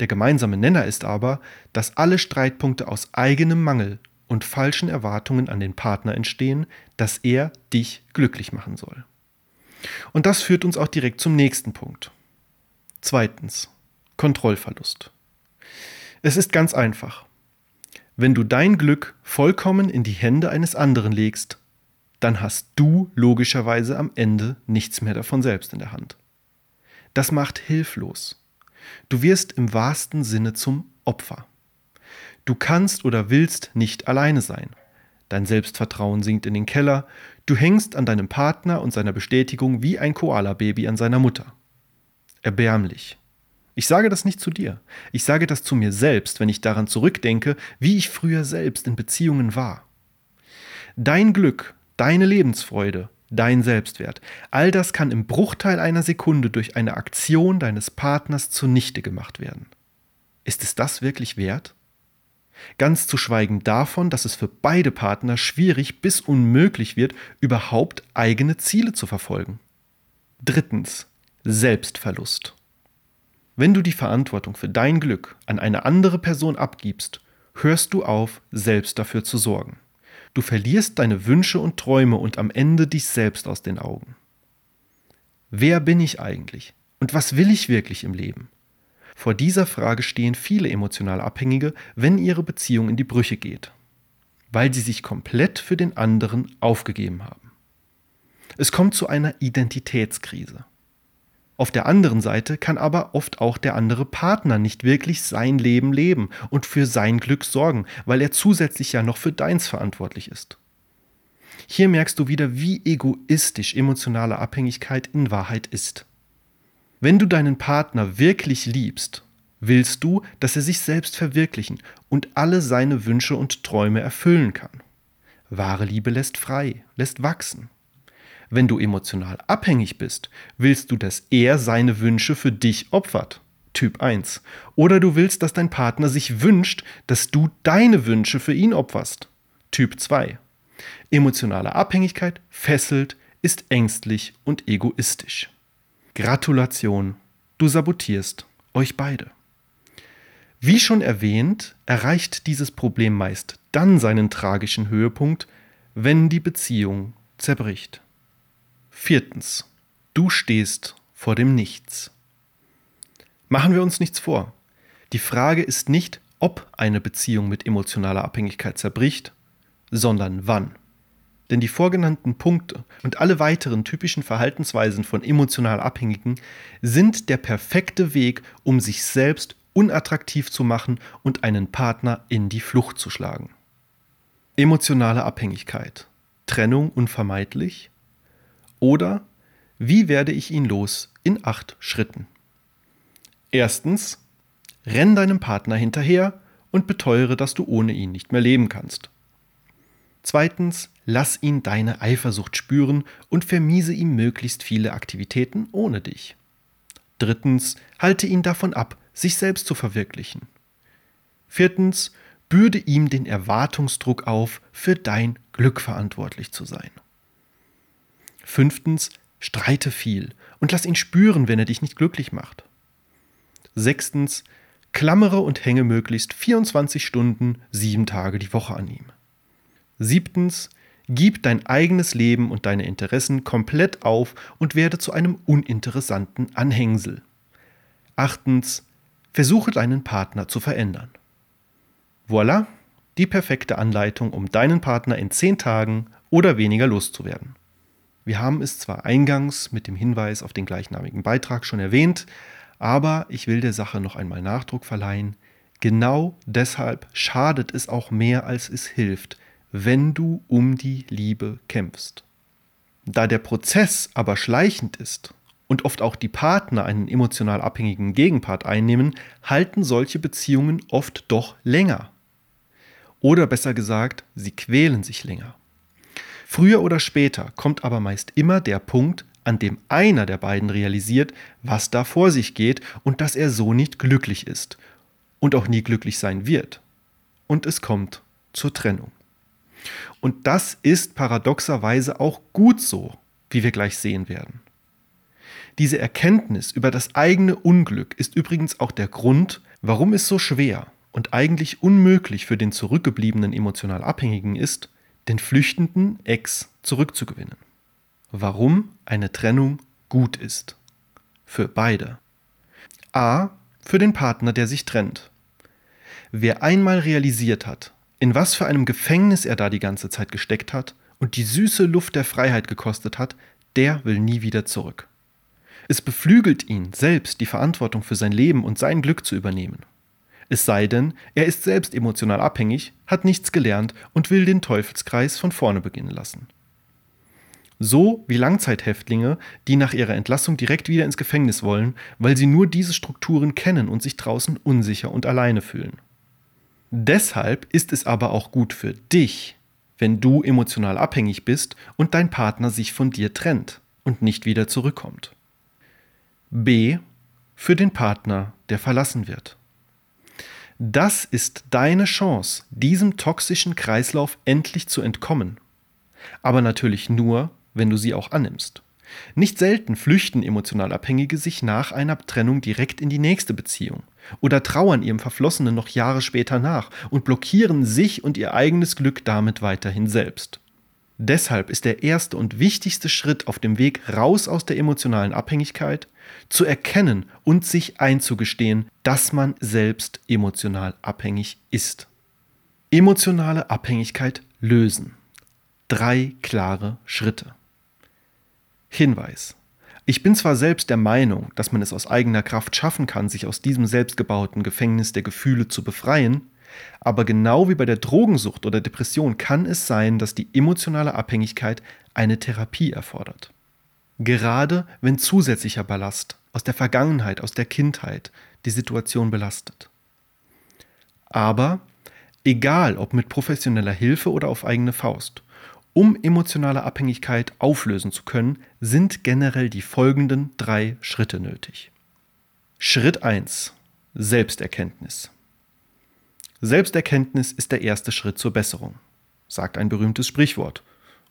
Der gemeinsame Nenner ist aber, dass alle Streitpunkte aus eigenem Mangel und falschen Erwartungen an den Partner entstehen, dass er dich glücklich machen soll. Und das führt uns auch direkt zum nächsten Punkt. Zweitens, Kontrollverlust. Es ist ganz einfach. Wenn du dein Glück vollkommen in die Hände eines anderen legst, dann hast du logischerweise am Ende nichts mehr davon selbst in der Hand. Das macht hilflos. Du wirst im wahrsten Sinne zum Opfer. Du kannst oder willst nicht alleine sein. Dein Selbstvertrauen sinkt in den Keller, du hängst an deinem Partner und seiner Bestätigung wie ein Koala-Baby an seiner Mutter. Erbärmlich. Ich sage das nicht zu dir. Ich sage das zu mir selbst, wenn ich daran zurückdenke, wie ich früher selbst in Beziehungen war. Dein Glück, deine Lebensfreude, dein Selbstwert, all das kann im Bruchteil einer Sekunde durch eine Aktion deines Partners zunichte gemacht werden. Ist es das wirklich wert? Ganz zu schweigen davon, dass es für beide Partner schwierig bis unmöglich wird, überhaupt eigene Ziele zu verfolgen. Drittens. Selbstverlust. Wenn du die Verantwortung für dein Glück an eine andere Person abgibst, hörst du auf, selbst dafür zu sorgen. Du verlierst deine Wünsche und Träume und am Ende dich selbst aus den Augen. Wer bin ich eigentlich? Und was will ich wirklich im Leben? Vor dieser Frage stehen viele emotional Abhängige, wenn ihre Beziehung in die Brüche geht, weil sie sich komplett für den anderen aufgegeben haben. Es kommt zu einer Identitätskrise. Auf der anderen Seite kann aber oft auch der andere Partner nicht wirklich sein Leben leben und für sein Glück sorgen, weil er zusätzlich ja noch für deins verantwortlich ist. Hier merkst du wieder, wie egoistisch emotionale Abhängigkeit in Wahrheit ist. Wenn du deinen Partner wirklich liebst, willst du, dass er sich selbst verwirklichen und alle seine Wünsche und Träume erfüllen kann. Wahre Liebe lässt frei, lässt wachsen. Wenn du emotional abhängig bist, willst du, dass er seine Wünsche für dich opfert. Typ 1. Oder du willst, dass dein Partner sich wünscht, dass du deine Wünsche für ihn opferst. Typ 2. Emotionale Abhängigkeit fesselt, ist ängstlich und egoistisch. Gratulation, du sabotierst euch beide. Wie schon erwähnt, erreicht dieses Problem meist dann seinen tragischen Höhepunkt, wenn die Beziehung zerbricht. Viertens. Du stehst vor dem Nichts. Machen wir uns nichts vor. Die Frage ist nicht, ob eine Beziehung mit emotionaler Abhängigkeit zerbricht, sondern wann. Denn die vorgenannten Punkte und alle weiteren typischen Verhaltensweisen von emotional Abhängigen sind der perfekte Weg, um sich selbst unattraktiv zu machen und einen Partner in die Flucht zu schlagen. Emotionale Abhängigkeit. Trennung unvermeidlich? Oder wie werde ich ihn los, in acht Schritten. Erstens, renn deinem Partner hinterher und beteuere, dass du ohne ihn nicht mehr leben kannst. Zweitens, lass ihn deine Eifersucht spüren und vermiese ihm möglichst viele Aktivitäten ohne dich. Drittens, halte ihn davon ab, sich selbst zu verwirklichen. Viertens, bürde ihm den Erwartungsdruck auf, für dein Glück verantwortlich zu sein. Fünftens, streite viel und lass ihn spüren, wenn er dich nicht glücklich macht. Sechstens, klammere und hänge möglichst 24 Stunden, sieben Tage die Woche an ihm. Siebtens, gib dein eigenes Leben und deine Interessen komplett auf und werde zu einem uninteressanten Anhängsel. Achtens, versuche deinen Partner zu verändern. Voilà, die perfekte Anleitung, um deinen Partner in zehn Tagen oder weniger loszuwerden. Wir haben es zwar eingangs mit dem Hinweis auf den gleichnamigen Beitrag schon erwähnt, aber ich will der Sache noch einmal Nachdruck verleihen. Genau deshalb schadet es auch mehr, als es hilft, wenn du um die Liebe kämpfst. Da der Prozess aber schleichend ist und oft auch die Partner einen emotional abhängigen Gegenpart einnehmen, halten solche Beziehungen oft doch länger. Oder besser gesagt, sie quälen sich länger. Früher oder später kommt aber meist immer der Punkt, an dem einer der beiden realisiert, was da vor sich geht und dass er so nicht glücklich ist und auch nie glücklich sein wird. Und es kommt zur Trennung. Und das ist paradoxerweise auch gut so, wie wir gleich sehen werden. Diese Erkenntnis über das eigene Unglück ist übrigens auch der Grund, warum es so schwer und eigentlich unmöglich für den zurückgebliebenen emotional Abhängigen ist, den flüchtenden Ex zurückzugewinnen. Warum eine Trennung gut ist. Für beide. A. Für den Partner, der sich trennt. Wer einmal realisiert hat, in was für einem Gefängnis er da die ganze Zeit gesteckt hat und die süße Luft der Freiheit gekostet hat, der will nie wieder zurück. Es beflügelt ihn, selbst die Verantwortung für sein Leben und sein Glück zu übernehmen. Es sei denn, er ist selbst emotional abhängig, hat nichts gelernt und will den Teufelskreis von vorne beginnen lassen. So wie Langzeithäftlinge, die nach ihrer Entlassung direkt wieder ins Gefängnis wollen, weil sie nur diese Strukturen kennen und sich draußen unsicher und alleine fühlen. Deshalb ist es aber auch gut für dich, wenn du emotional abhängig bist und dein Partner sich von dir trennt und nicht wieder zurückkommt. B. Für den Partner, der verlassen wird. Das ist deine Chance, diesem toxischen Kreislauf endlich zu entkommen. Aber natürlich nur, wenn du sie auch annimmst. Nicht selten flüchten emotional Abhängige sich nach einer Trennung direkt in die nächste Beziehung oder trauern ihrem Verflossenen noch Jahre später nach und blockieren sich und ihr eigenes Glück damit weiterhin selbst. Deshalb ist der erste und wichtigste Schritt auf dem Weg raus aus der emotionalen Abhängigkeit, zu erkennen und sich einzugestehen, dass man selbst emotional abhängig ist. Emotionale Abhängigkeit lösen. Drei klare Schritte. Hinweis. Ich bin zwar selbst der Meinung, dass man es aus eigener Kraft schaffen kann, sich aus diesem selbstgebauten Gefängnis der Gefühle zu befreien, aber genau wie bei der Drogensucht oder Depression kann es sein, dass die emotionale Abhängigkeit eine Therapie erfordert. Gerade wenn zusätzlicher Ballast aus der Vergangenheit, aus der Kindheit die Situation belastet. Aber egal ob mit professioneller Hilfe oder auf eigene Faust, um emotionale Abhängigkeit auflösen zu können, sind generell die folgenden drei Schritte nötig. Schritt 1. Selbsterkenntnis. Selbsterkenntnis ist der erste Schritt zur Besserung, sagt ein berühmtes Sprichwort.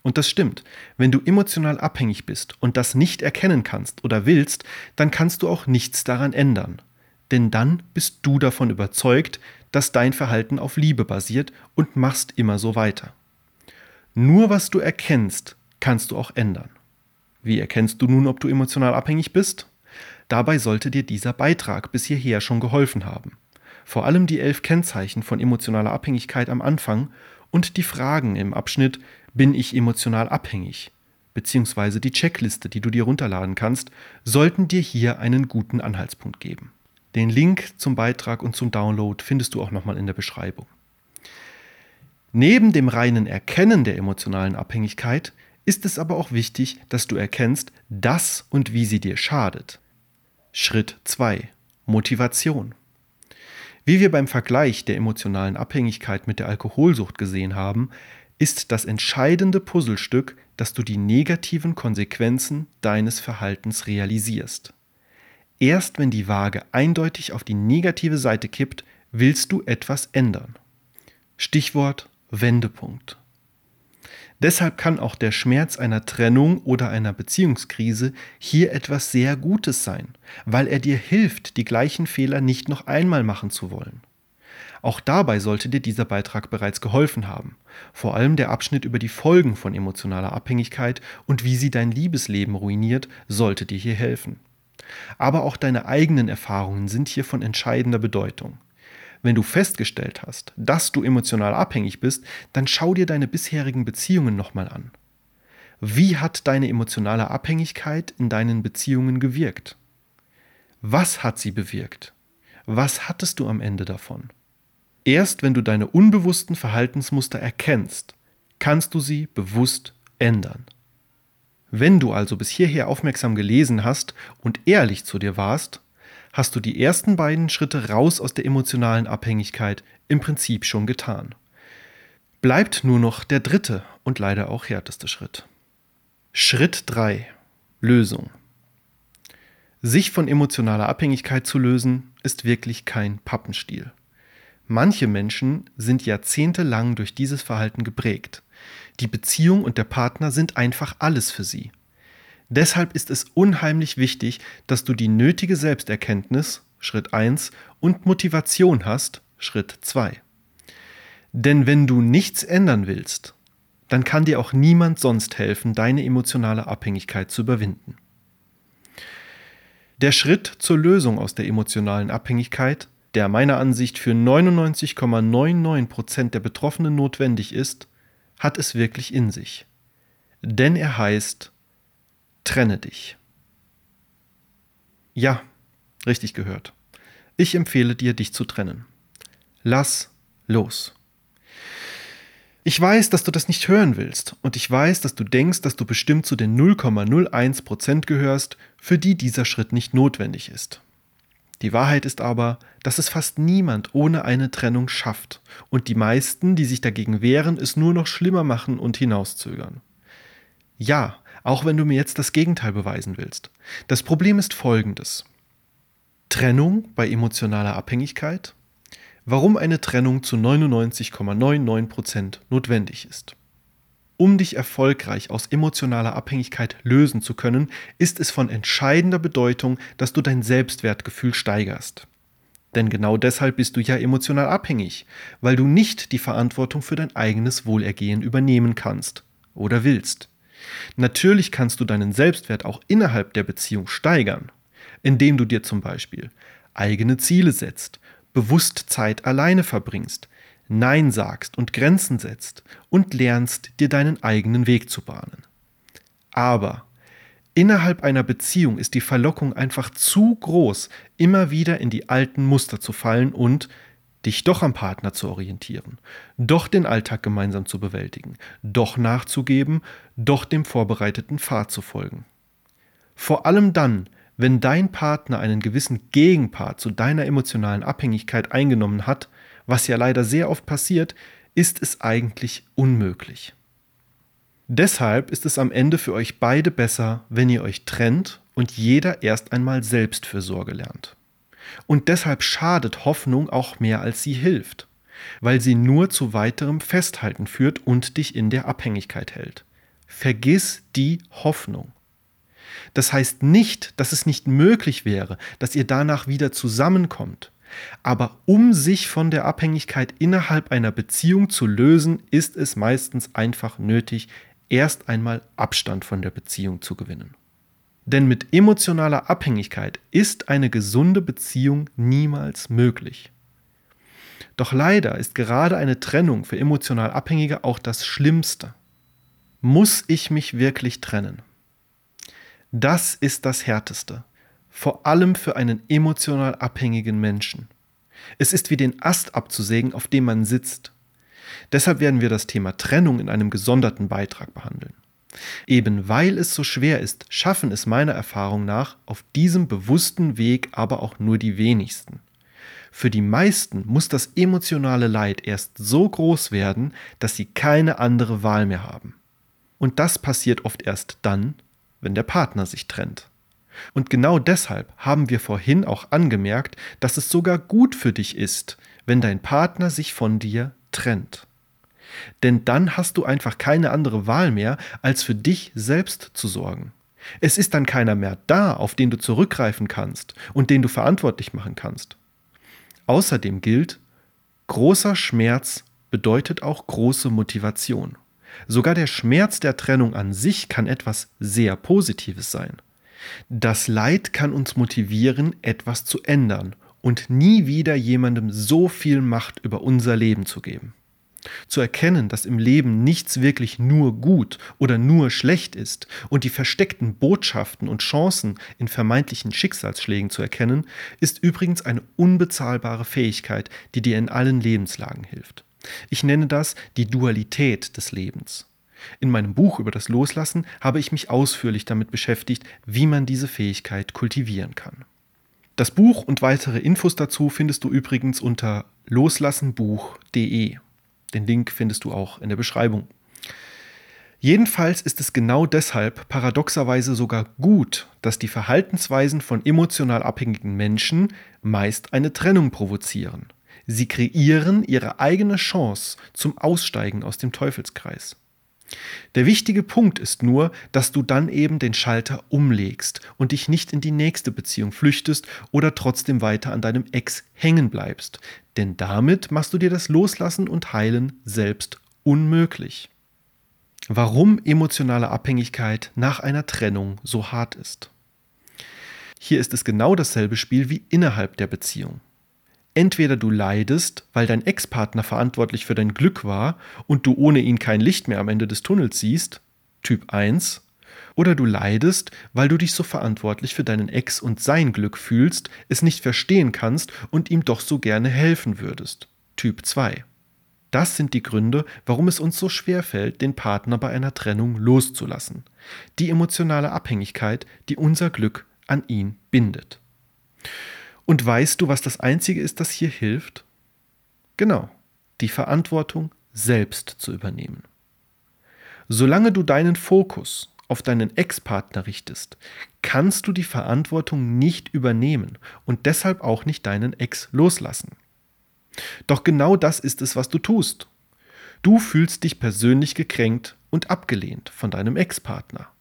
Und das stimmt. Wenn du emotional abhängig bist und das nicht erkennen kannst oder willst, dann kannst du auch nichts daran ändern. Denn dann bist du davon überzeugt, dass dein Verhalten auf Liebe basiert und machst immer so weiter. Nur was du erkennst, kannst du auch ändern. Wie erkennst du nun, ob du emotional abhängig bist? Dabei sollte dir dieser Beitrag bis hierher schon geholfen haben. Vor allem die elf Kennzeichen von emotionaler Abhängigkeit am Anfang und die Fragen im Abschnitt Bin ich emotional abhängig? beziehungsweise die Checkliste, die du dir runterladen kannst, sollten dir hier einen guten Anhaltspunkt geben. Den Link zum Beitrag und zum Download findest du auch nochmal in der Beschreibung. Neben dem reinen Erkennen der emotionalen Abhängigkeit ist es aber auch wichtig, dass du erkennst, dass und wie sie dir schadet. Schritt 2. Motivation. Wie wir beim Vergleich der emotionalen Abhängigkeit mit der Alkoholsucht gesehen haben, ist das entscheidende Puzzlestück, dass du die negativen Konsequenzen deines Verhaltens realisierst. Erst wenn die Waage eindeutig auf die negative Seite kippt, willst du etwas ändern. Stichwort Wendepunkt. Deshalb kann auch der Schmerz einer Trennung oder einer Beziehungskrise hier etwas sehr Gutes sein, weil er dir hilft, die gleichen Fehler nicht noch einmal machen zu wollen. Auch dabei sollte dir dieser Beitrag bereits geholfen haben. Vor allem der Abschnitt über die Folgen von emotionaler Abhängigkeit und wie sie dein Liebesleben ruiniert, sollte dir hier helfen. Aber auch deine eigenen Erfahrungen sind hier von entscheidender Bedeutung. Wenn du festgestellt hast, dass du emotional abhängig bist, dann schau dir deine bisherigen Beziehungen nochmal an. Wie hat deine emotionale Abhängigkeit in deinen Beziehungen gewirkt? Was hat sie bewirkt? Was hattest du am Ende davon? Erst wenn du deine unbewussten Verhaltensmuster erkennst, kannst du sie bewusst ändern. Wenn du also bis hierher aufmerksam gelesen hast und ehrlich zu dir warst, hast du die ersten beiden Schritte raus aus der emotionalen Abhängigkeit im Prinzip schon getan. Bleibt nur noch der dritte und leider auch härteste Schritt. Schritt 3. Lösung. Sich von emotionaler Abhängigkeit zu lösen, ist wirklich kein Pappenstiel. Manche Menschen sind jahrzehntelang durch dieses Verhalten geprägt. Die Beziehung und der Partner sind einfach alles für sie. Deshalb ist es unheimlich wichtig, dass du die nötige Selbsterkenntnis, Schritt 1, und Motivation hast, Schritt 2. Denn wenn du nichts ändern willst, dann kann dir auch niemand sonst helfen, deine emotionale Abhängigkeit zu überwinden. Der Schritt zur Lösung aus der emotionalen Abhängigkeit, der meiner Ansicht für 99,99% der Betroffenen notwendig ist, hat es wirklich in sich. Denn er heißt trenne dich. Ja, richtig gehört. Ich empfehle dir, dich zu trennen. Lass los. Ich weiß, dass du das nicht hören willst und ich weiß, dass du denkst, dass du bestimmt zu den 0,01% gehörst, für die dieser Schritt nicht notwendig ist. Die Wahrheit ist aber, dass es fast niemand ohne eine Trennung schafft und die meisten, die sich dagegen wehren, es nur noch schlimmer machen und hinauszögern. Ja, auch wenn du mir jetzt das Gegenteil beweisen willst. Das Problem ist folgendes. Trennung bei emotionaler Abhängigkeit. Warum eine Trennung zu 99,99% notwendig ist. Um dich erfolgreich aus emotionaler Abhängigkeit lösen zu können, ist es von entscheidender Bedeutung, dass du dein Selbstwertgefühl steigerst. Denn genau deshalb bist du ja emotional abhängig, weil du nicht die Verantwortung für dein eigenes Wohlergehen übernehmen kannst oder willst. Natürlich kannst du deinen Selbstwert auch innerhalb der Beziehung steigern, indem du dir zum Beispiel eigene Ziele setzt, bewusst Zeit alleine verbringst, Nein sagst und Grenzen setzt und lernst, dir deinen eigenen Weg zu bahnen. Aber innerhalb einer Beziehung ist die Verlockung einfach zu groß, immer wieder in die alten Muster zu fallen und dich doch am Partner zu orientieren, doch den Alltag gemeinsam zu bewältigen, doch nachzugeben, doch dem vorbereiteten Pfad zu folgen. Vor allem dann, wenn dein Partner einen gewissen Gegenpart zu deiner emotionalen Abhängigkeit eingenommen hat, was ja leider sehr oft passiert, ist es eigentlich unmöglich. Deshalb ist es am Ende für euch beide besser, wenn ihr euch trennt und jeder erst einmal Selbstfürsorge lernt. Und deshalb schadet Hoffnung auch mehr, als sie hilft, weil sie nur zu weiterem Festhalten führt und dich in der Abhängigkeit hält. Vergiss die Hoffnung. Das heißt nicht, dass es nicht möglich wäre, dass ihr danach wieder zusammenkommt. Aber um sich von der Abhängigkeit innerhalb einer Beziehung zu lösen, ist es meistens einfach nötig, erst einmal Abstand von der Beziehung zu gewinnen. Denn mit emotionaler Abhängigkeit ist eine gesunde Beziehung niemals möglich. Doch leider ist gerade eine Trennung für emotional Abhängige auch das Schlimmste. Muss ich mich wirklich trennen? Das ist das Härteste, vor allem für einen emotional abhängigen Menschen. Es ist wie den Ast abzusägen, auf dem man sitzt. Deshalb werden wir das Thema Trennung in einem gesonderten Beitrag behandeln. Eben weil es so schwer ist, schaffen es meiner Erfahrung nach auf diesem bewussten Weg aber auch nur die wenigsten. Für die meisten muss das emotionale Leid erst so groß werden, dass sie keine andere Wahl mehr haben. Und das passiert oft erst dann, wenn der Partner sich trennt. Und genau deshalb haben wir vorhin auch angemerkt, dass es sogar gut für dich ist, wenn dein Partner sich von dir trennt. Denn dann hast du einfach keine andere Wahl mehr, als für dich selbst zu sorgen. Es ist dann keiner mehr da, auf den du zurückgreifen kannst und den du verantwortlich machen kannst. Außerdem gilt, großer Schmerz bedeutet auch große Motivation. Sogar der Schmerz der Trennung an sich kann etwas sehr Positives sein. Das Leid kann uns motivieren, etwas zu ändern und nie wieder jemandem so viel Macht über unser Leben zu geben. Zu erkennen, dass im Leben nichts wirklich nur gut oder nur schlecht ist und die versteckten Botschaften und Chancen in vermeintlichen Schicksalsschlägen zu erkennen, ist übrigens eine unbezahlbare Fähigkeit, die dir in allen Lebenslagen hilft. Ich nenne das die Dualität des Lebens. In meinem Buch über das Loslassen habe ich mich ausführlich damit beschäftigt, wie man diese Fähigkeit kultivieren kann. Das Buch und weitere Infos dazu findest du übrigens unter loslassenbuch.de. Den Link findest du auch in der Beschreibung. Jedenfalls ist es genau deshalb paradoxerweise sogar gut, dass die Verhaltensweisen von emotional abhängigen Menschen meist eine Trennung provozieren. Sie kreieren ihre eigene Chance zum Aussteigen aus dem Teufelskreis. Der wichtige Punkt ist nur, dass du dann eben den Schalter umlegst und dich nicht in die nächste Beziehung flüchtest oder trotzdem weiter an deinem Ex hängen bleibst, denn damit machst du dir das Loslassen und Heilen selbst unmöglich. Warum emotionale Abhängigkeit nach einer Trennung so hart ist. Hier ist es genau dasselbe Spiel wie innerhalb der Beziehung. Entweder du leidest, weil dein Ex-Partner verantwortlich für dein Glück war und du ohne ihn kein Licht mehr am Ende des Tunnels siehst, Typ 1, oder du leidest, weil du dich so verantwortlich für deinen Ex und sein Glück fühlst, es nicht verstehen kannst und ihm doch so gerne helfen würdest, Typ 2. Das sind die Gründe, warum es uns so schwer fällt, den Partner bei einer Trennung loszulassen. Die emotionale Abhängigkeit, die unser Glück an ihn bindet. Und weißt du, was das Einzige ist, das hier hilft? Genau, die Verantwortung selbst zu übernehmen. Solange du deinen Fokus auf deinen Ex-Partner richtest, kannst du die Verantwortung nicht übernehmen und deshalb auch nicht deinen Ex loslassen. Doch genau das ist es, was du tust. Du fühlst dich persönlich gekränkt und abgelehnt von deinem Ex-Partner.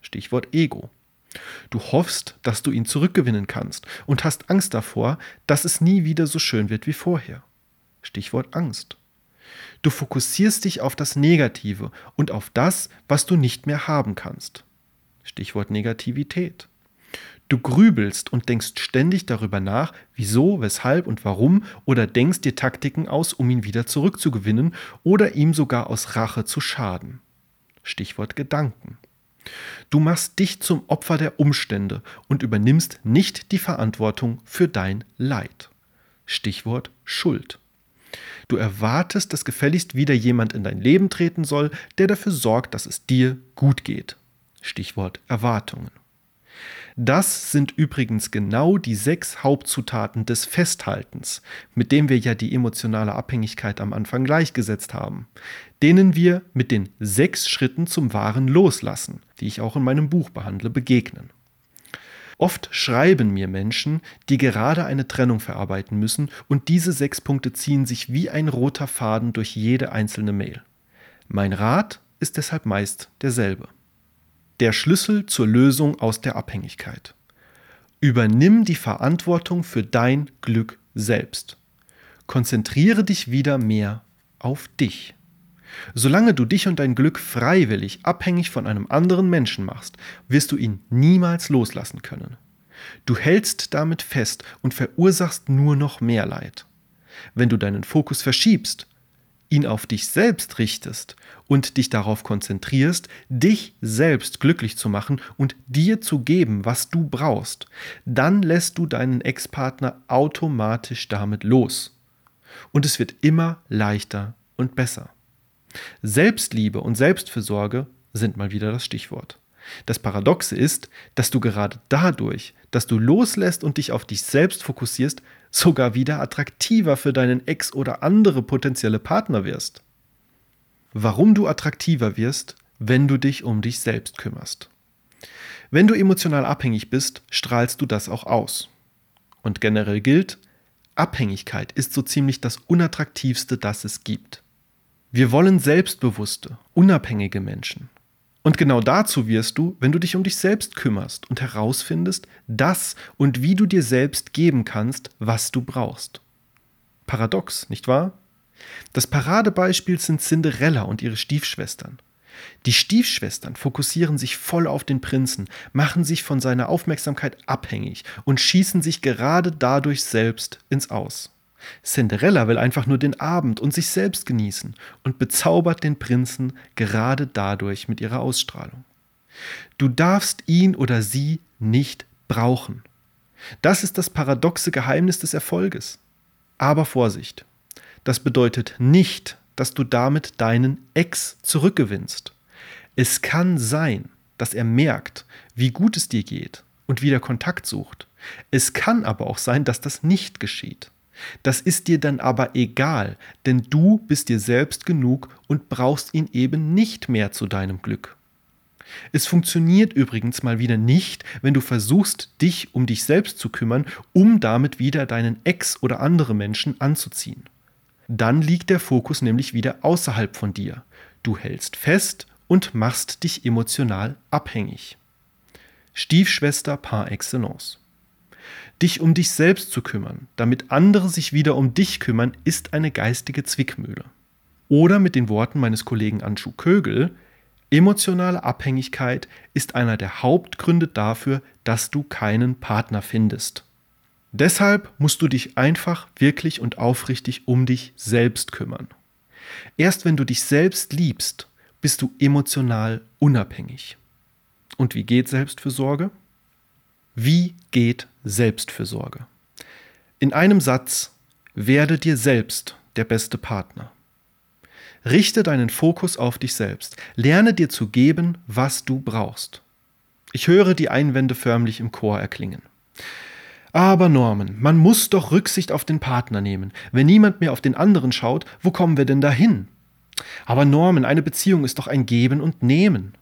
Stichwort Ego. Du hoffst, dass du ihn zurückgewinnen kannst und hast Angst davor, dass es nie wieder so schön wird wie vorher. Stichwort Angst. Du fokussierst dich auf das Negative und auf das, was du nicht mehr haben kannst. Stichwort Negativität. Du grübelst und denkst ständig darüber nach, wieso, weshalb und warum oder denkst dir Taktiken aus, um ihn wieder zurückzugewinnen oder ihm sogar aus Rache zu schaden. Stichwort Gedanken. Du machst dich zum Opfer der Umstände und übernimmst nicht die Verantwortung für dein Leid. Stichwort Schuld. Du erwartest, dass gefälligst wieder jemand in dein Leben treten soll, der dafür sorgt, dass es dir gut geht. Stichwort Erwartungen. Das sind übrigens genau die sechs Hauptzutaten des Festhaltens, mit dem wir ja die emotionale Abhängigkeit am Anfang gleichgesetzt haben, denen wir mit den sechs Schritten zum wahren Loslassen, die ich auch in meinem Buch behandle, begegnen. Oft schreiben mir Menschen, die gerade eine Trennung verarbeiten müssen, und diese sechs Punkte ziehen sich wie ein roter Faden durch jede einzelne Mail. Mein Rat ist deshalb meist derselbe. Der Schlüssel zur Lösung aus der Abhängigkeit. Übernimm die Verantwortung für dein Glück selbst. Konzentriere dich wieder mehr auf dich. Solange du dich und dein Glück freiwillig abhängig von einem anderen Menschen machst, wirst du ihn niemals loslassen können. Du hältst damit fest und verursachst nur noch mehr Leid. Wenn du deinen Fokus verschiebst, ihn auf dich selbst richtest und dich darauf konzentrierst, dich selbst glücklich zu machen und dir zu geben, was du brauchst, dann lässt du deinen Ex-Partner automatisch damit los. Und es wird immer leichter und besser. Selbstliebe und Selbstfürsorge sind mal wieder das Stichwort. Das Paradoxe ist, dass du gerade dadurch, dass du loslässt und dich auf dich selbst fokussierst, sogar wieder attraktiver für deinen Ex oder andere potenzielle Partner wirst. Warum du attraktiver wirst, wenn du dich um dich selbst kümmerst. Wenn du emotional abhängig bist, strahlst du das auch aus. Und generell gilt, Abhängigkeit ist so ziemlich das Unattraktivste, das es gibt. Wir wollen selbstbewusste, unabhängige Menschen. Und genau dazu wirst du, wenn du dich um dich selbst kümmerst und herausfindest, das und wie du dir selbst geben kannst, was du brauchst. Paradox, nicht wahr? Das Paradebeispiel sind Cinderella und ihre Stiefschwestern. Die Stiefschwestern fokussieren sich voll auf den Prinzen, machen sich von seiner Aufmerksamkeit abhängig und schießen sich gerade dadurch selbst ins Aus. Cinderella will einfach nur den Abend und sich selbst genießen und bezaubert den Prinzen gerade dadurch mit ihrer Ausstrahlung. Du darfst ihn oder sie nicht brauchen. Das ist das paradoxe Geheimnis des Erfolges. Aber Vorsicht, das bedeutet nicht, dass du damit deinen Ex zurückgewinnst. Es kann sein, dass er merkt, wie gut es dir geht und wieder Kontakt sucht. Es kann aber auch sein, dass das nicht geschieht. Das ist dir dann aber egal, denn du bist dir selbst genug und brauchst ihn eben nicht mehr zu deinem Glück. Es funktioniert übrigens mal wieder nicht, wenn du versuchst, dich um dich selbst zu kümmern, um damit wieder deinen Ex oder andere Menschen anzuziehen. Dann liegt der Fokus nämlich wieder außerhalb von dir. Du hältst fest und machst dich emotional abhängig. Stiefschwester par excellence. Dich um dich selbst zu kümmern, damit andere sich wieder um dich kümmern, ist eine geistige Zwickmühle. Oder mit den Worten meines Kollegen Anschu Kögel, emotionale Abhängigkeit ist einer der Hauptgründe dafür, dass du keinen Partner findest. Deshalb musst du dich einfach wirklich und aufrichtig um dich selbst kümmern. Erst wenn du dich selbst liebst, bist du emotional unabhängig. Und wie geht Selbstfürsorge? Wie geht Selbstfürsorge? In einem Satz, werde dir selbst der beste Partner. Richte deinen Fokus auf dich selbst. Lerne dir zu geben, was du brauchst. Ich höre die Einwände förmlich im Chor erklingen. Aber Norman, man muss doch Rücksicht auf den Partner nehmen. Wenn niemand mehr auf den anderen schaut, wo kommen wir denn dahin? Aber Norman, eine Beziehung ist doch ein Geben und Nehmen.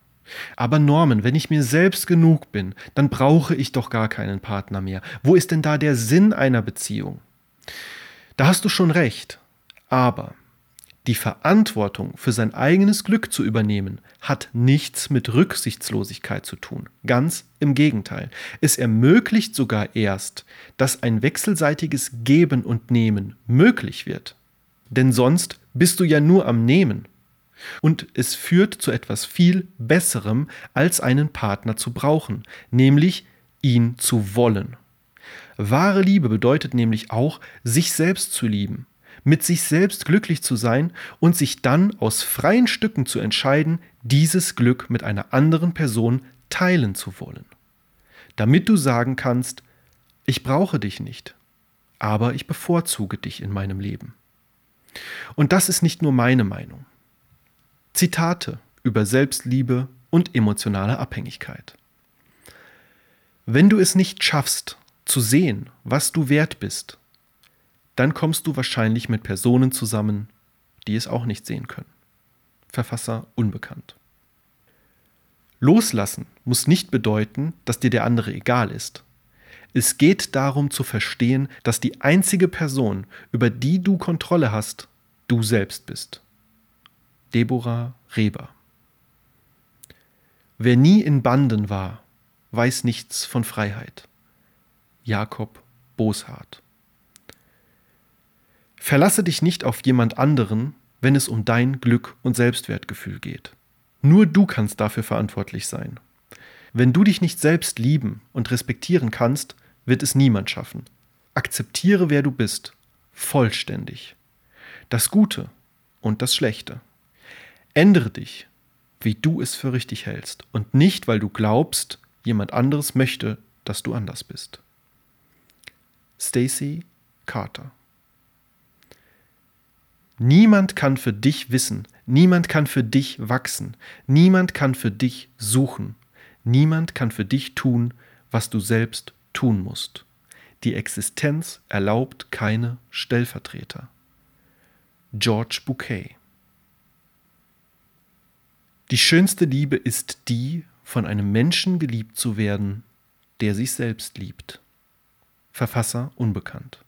Aber Norman, wenn ich mir selbst genug bin, dann brauche ich doch gar keinen Partner mehr. Wo ist denn da der Sinn einer Beziehung? Da hast du schon recht. Aber die Verantwortung für sein eigenes Glück zu übernehmen, hat nichts mit Rücksichtslosigkeit zu tun. Ganz im Gegenteil. Es ermöglicht sogar erst, dass ein wechselseitiges Geben und Nehmen möglich wird. Denn sonst bist du ja nur am Nehmen und es führt zu etwas viel Besserem, als einen Partner zu brauchen, nämlich ihn zu wollen. Wahre Liebe bedeutet nämlich auch, sich selbst zu lieben, mit sich selbst glücklich zu sein und sich dann aus freien Stücken zu entscheiden, dieses Glück mit einer anderen Person teilen zu wollen. Damit du sagen kannst, ich brauche dich nicht, aber ich bevorzuge dich in meinem Leben. Und das ist nicht nur meine Meinung. Zitate über Selbstliebe und emotionale Abhängigkeit. Wenn du es nicht schaffst, zu sehen, was du wert bist, dann kommst du wahrscheinlich mit Personen zusammen, die es auch nicht sehen können. Verfasser unbekannt. Loslassen muss nicht bedeuten, dass dir der andere egal ist. Es geht darum zu verstehen, dass die einzige Person, über die du Kontrolle hast, du selbst bist. Deborah Reber. Wer nie in Banden war, weiß nichts von Freiheit. Jakob Boshardt. Verlasse dich nicht auf jemand anderen, wenn es um dein Glück und Selbstwertgefühl geht. Nur du kannst dafür verantwortlich sein. Wenn du dich nicht selbst lieben und respektieren kannst, wird es niemand schaffen. Akzeptiere, wer du bist, vollständig. Das Gute und das Schlechte. Ändere dich, wie du es für richtig hältst und nicht, weil du glaubst, jemand anderes möchte, dass du anders bist. Stacy Carter Niemand kann für dich wissen, Niemand kann für dich wachsen. Niemand kann für dich suchen. Niemand kann für dich tun, was du selbst tun musst. Die Existenz erlaubt keine Stellvertreter. George Bouquet Die schönste Liebe ist die, von einem Menschen geliebt zu werden, der sich selbst liebt. Verfasser unbekannt.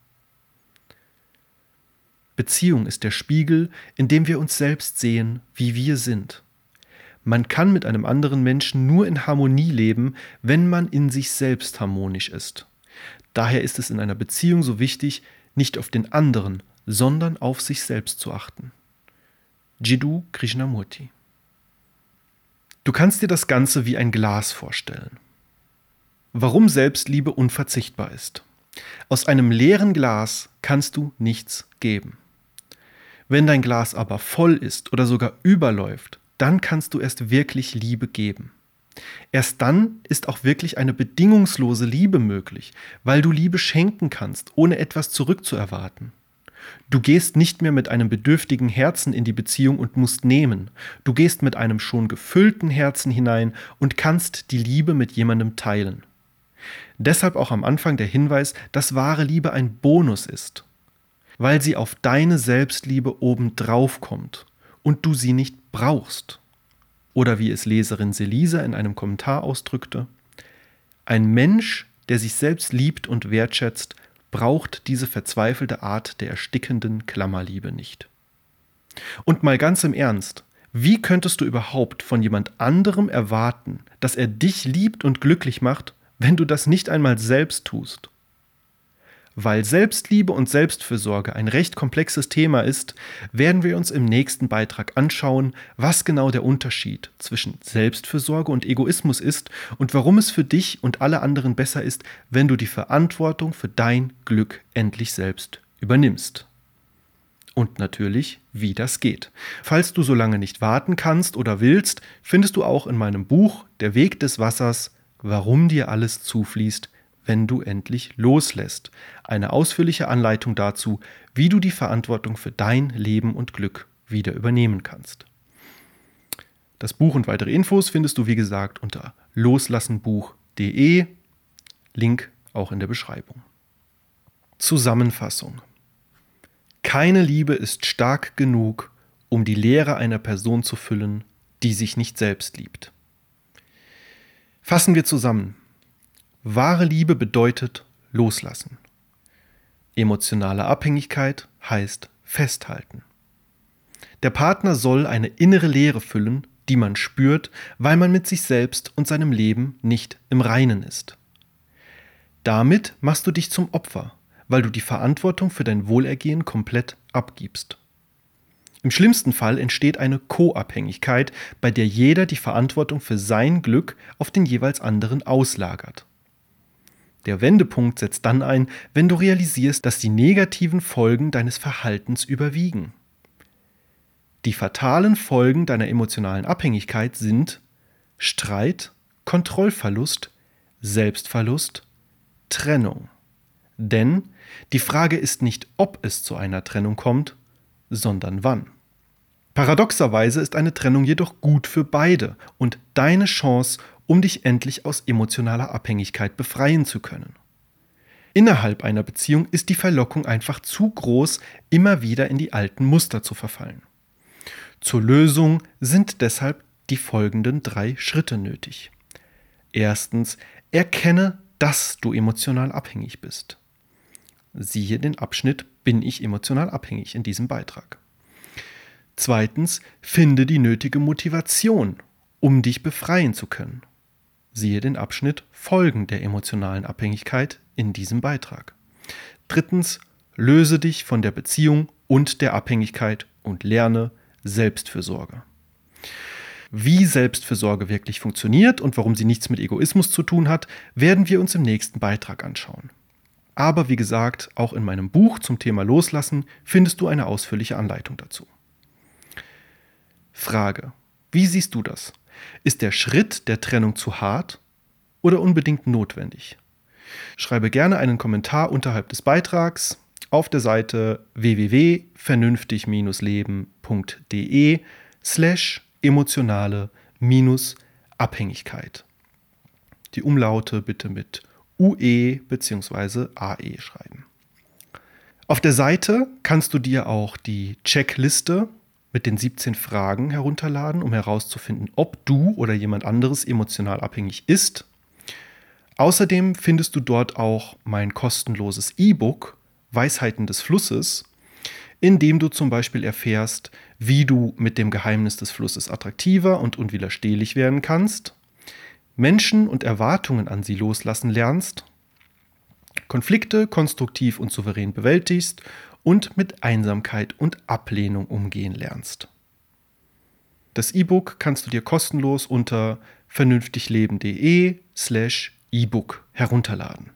Beziehung ist der Spiegel, in dem wir uns selbst sehen, wie wir sind. Man kann mit einem anderen Menschen nur in Harmonie leben, wenn man in sich selbst harmonisch ist. Daher ist es in einer Beziehung so wichtig, nicht auf den anderen, sondern auf sich selbst zu achten. Jiddu Krishnamurti Du kannst dir das Ganze wie ein Glas vorstellen. Warum Selbstliebe unverzichtbar ist. Aus einem leeren Glas kannst du nichts geben. Wenn dein Glas aber voll ist oder sogar überläuft, dann kannst du erst wirklich Liebe geben. Erst dann ist auch wirklich eine bedingungslose Liebe möglich, weil du Liebe schenken kannst, ohne etwas zurückzuerwarten. Du gehst nicht mehr mit einem bedürftigen Herzen in die Beziehung und musst nehmen. Du gehst mit einem schon gefüllten Herzen hinein und kannst die Liebe mit jemandem teilen. Deshalb auch am Anfang der Hinweis, dass wahre Liebe ein Bonus ist, weil sie auf deine Selbstliebe obendrauf kommt und du sie nicht brauchst. Oder wie es Leserin Selisa in einem Kommentar ausdrückte, ein Mensch, der sich selbst liebt und wertschätzt, braucht diese verzweifelte Art der erstickenden Klammerliebe nicht. Und mal ganz im Ernst, wie könntest du überhaupt von jemand anderem erwarten, dass er dich liebt und glücklich macht, wenn du das nicht einmal selbst tust? Weil Selbstliebe und Selbstfürsorge ein recht komplexes Thema ist, werden wir uns im nächsten Beitrag anschauen, was genau der Unterschied zwischen Selbstfürsorge und Egoismus ist und warum es für dich und alle anderen besser ist, wenn du die Verantwortung für dein Glück endlich selbst übernimmst. Und natürlich, wie das geht. Falls du so lange nicht warten kannst oder willst, findest du auch in meinem Buch Der Weg des Wassers, warum dir alles zufließt, wenn du endlich loslässt. Eine ausführliche Anleitung dazu, wie du die Verantwortung für dein Leben und Glück wieder übernehmen kannst. Das Buch und weitere Infos findest du, wie gesagt, unter loslassenbuch.de. Link auch in der Beschreibung. Zusammenfassung. Keine Liebe ist stark genug, um die Leere einer Person zu füllen, die sich nicht selbst liebt. Fassen wir zusammen. Wahre Liebe bedeutet loslassen. Emotionale Abhängigkeit heißt festhalten. Der Partner soll eine innere Leere füllen, die man spürt, weil man mit sich selbst und seinem Leben nicht im Reinen ist. Damit machst du dich zum Opfer, weil du die Verantwortung für dein Wohlergehen komplett abgibst. Im schlimmsten Fall entsteht eine Co-Abhängigkeit, bei der jeder die Verantwortung für sein Glück auf den jeweils anderen auslagert. Der Wendepunkt setzt dann ein, wenn du realisierst, dass die negativen Folgen deines Verhaltens überwiegen. Die fatalen Folgen deiner emotionalen Abhängigkeit sind Streit, Kontrollverlust, Selbstverlust, Trennung. Denn die Frage ist nicht, ob es zu einer Trennung kommt, sondern wann. Paradoxerweise ist eine Trennung jedoch gut für beide und deine Chance, um dich endlich aus emotionaler Abhängigkeit befreien zu können. Innerhalb einer Beziehung ist die Verlockung einfach zu groß, immer wieder in die alten Muster zu verfallen. Zur Lösung sind deshalb die folgenden drei Schritte nötig. Erstens, erkenne, dass du emotional abhängig bist. Siehe den Abschnitt Bin ich emotional abhängig in diesem Beitrag. Zweitens, finde die nötige Motivation, um dich befreien zu können. Siehe den Abschnitt Folgen der emotionalen Abhängigkeit in diesem Beitrag. Drittens, löse dich von der Beziehung und der Abhängigkeit und lerne Selbstfürsorge. Wie Selbstfürsorge wirklich funktioniert und warum sie nichts mit Egoismus zu tun hat, werden wir uns im nächsten Beitrag anschauen. Aber wie gesagt, auch in meinem Buch zum Thema Loslassen findest du eine ausführliche Anleitung dazu. Frage. Wie siehst du das? Ist der Schritt der Trennung zu hart oder unbedingt notwendig? Schreibe gerne einen Kommentar unterhalb des Beitrags auf der Seite www.vernünftig-leben.de slash emotionale Abhängigkeit. Die Umlaute bitte mit UE bzw. AE schreiben. Auf der Seite kannst du dir auch die Checkliste mit den 17 Fragen herunterladen, um herauszufinden, ob du oder jemand anderes emotional abhängig ist. Außerdem findest du dort auch mein kostenloses E-Book Weisheiten des Flusses, in dem du zum Beispiel erfährst, wie du mit dem Geheimnis des Flusses attraktiver und unwiderstehlich werden kannst, Menschen und Erwartungen an sie loslassen lernst, Konflikte konstruktiv und souverän bewältigst und mit Einsamkeit und Ablehnung umgehen lernst. Das E-Book kannst du dir kostenlos unter vernünftigleben.de slash E-Book herunterladen.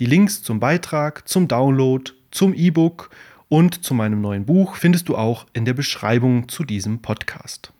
Die Links zum Beitrag, zum Download, zum E-Book und zu meinem neuen Buch findest du auch in der Beschreibung zu diesem Podcast.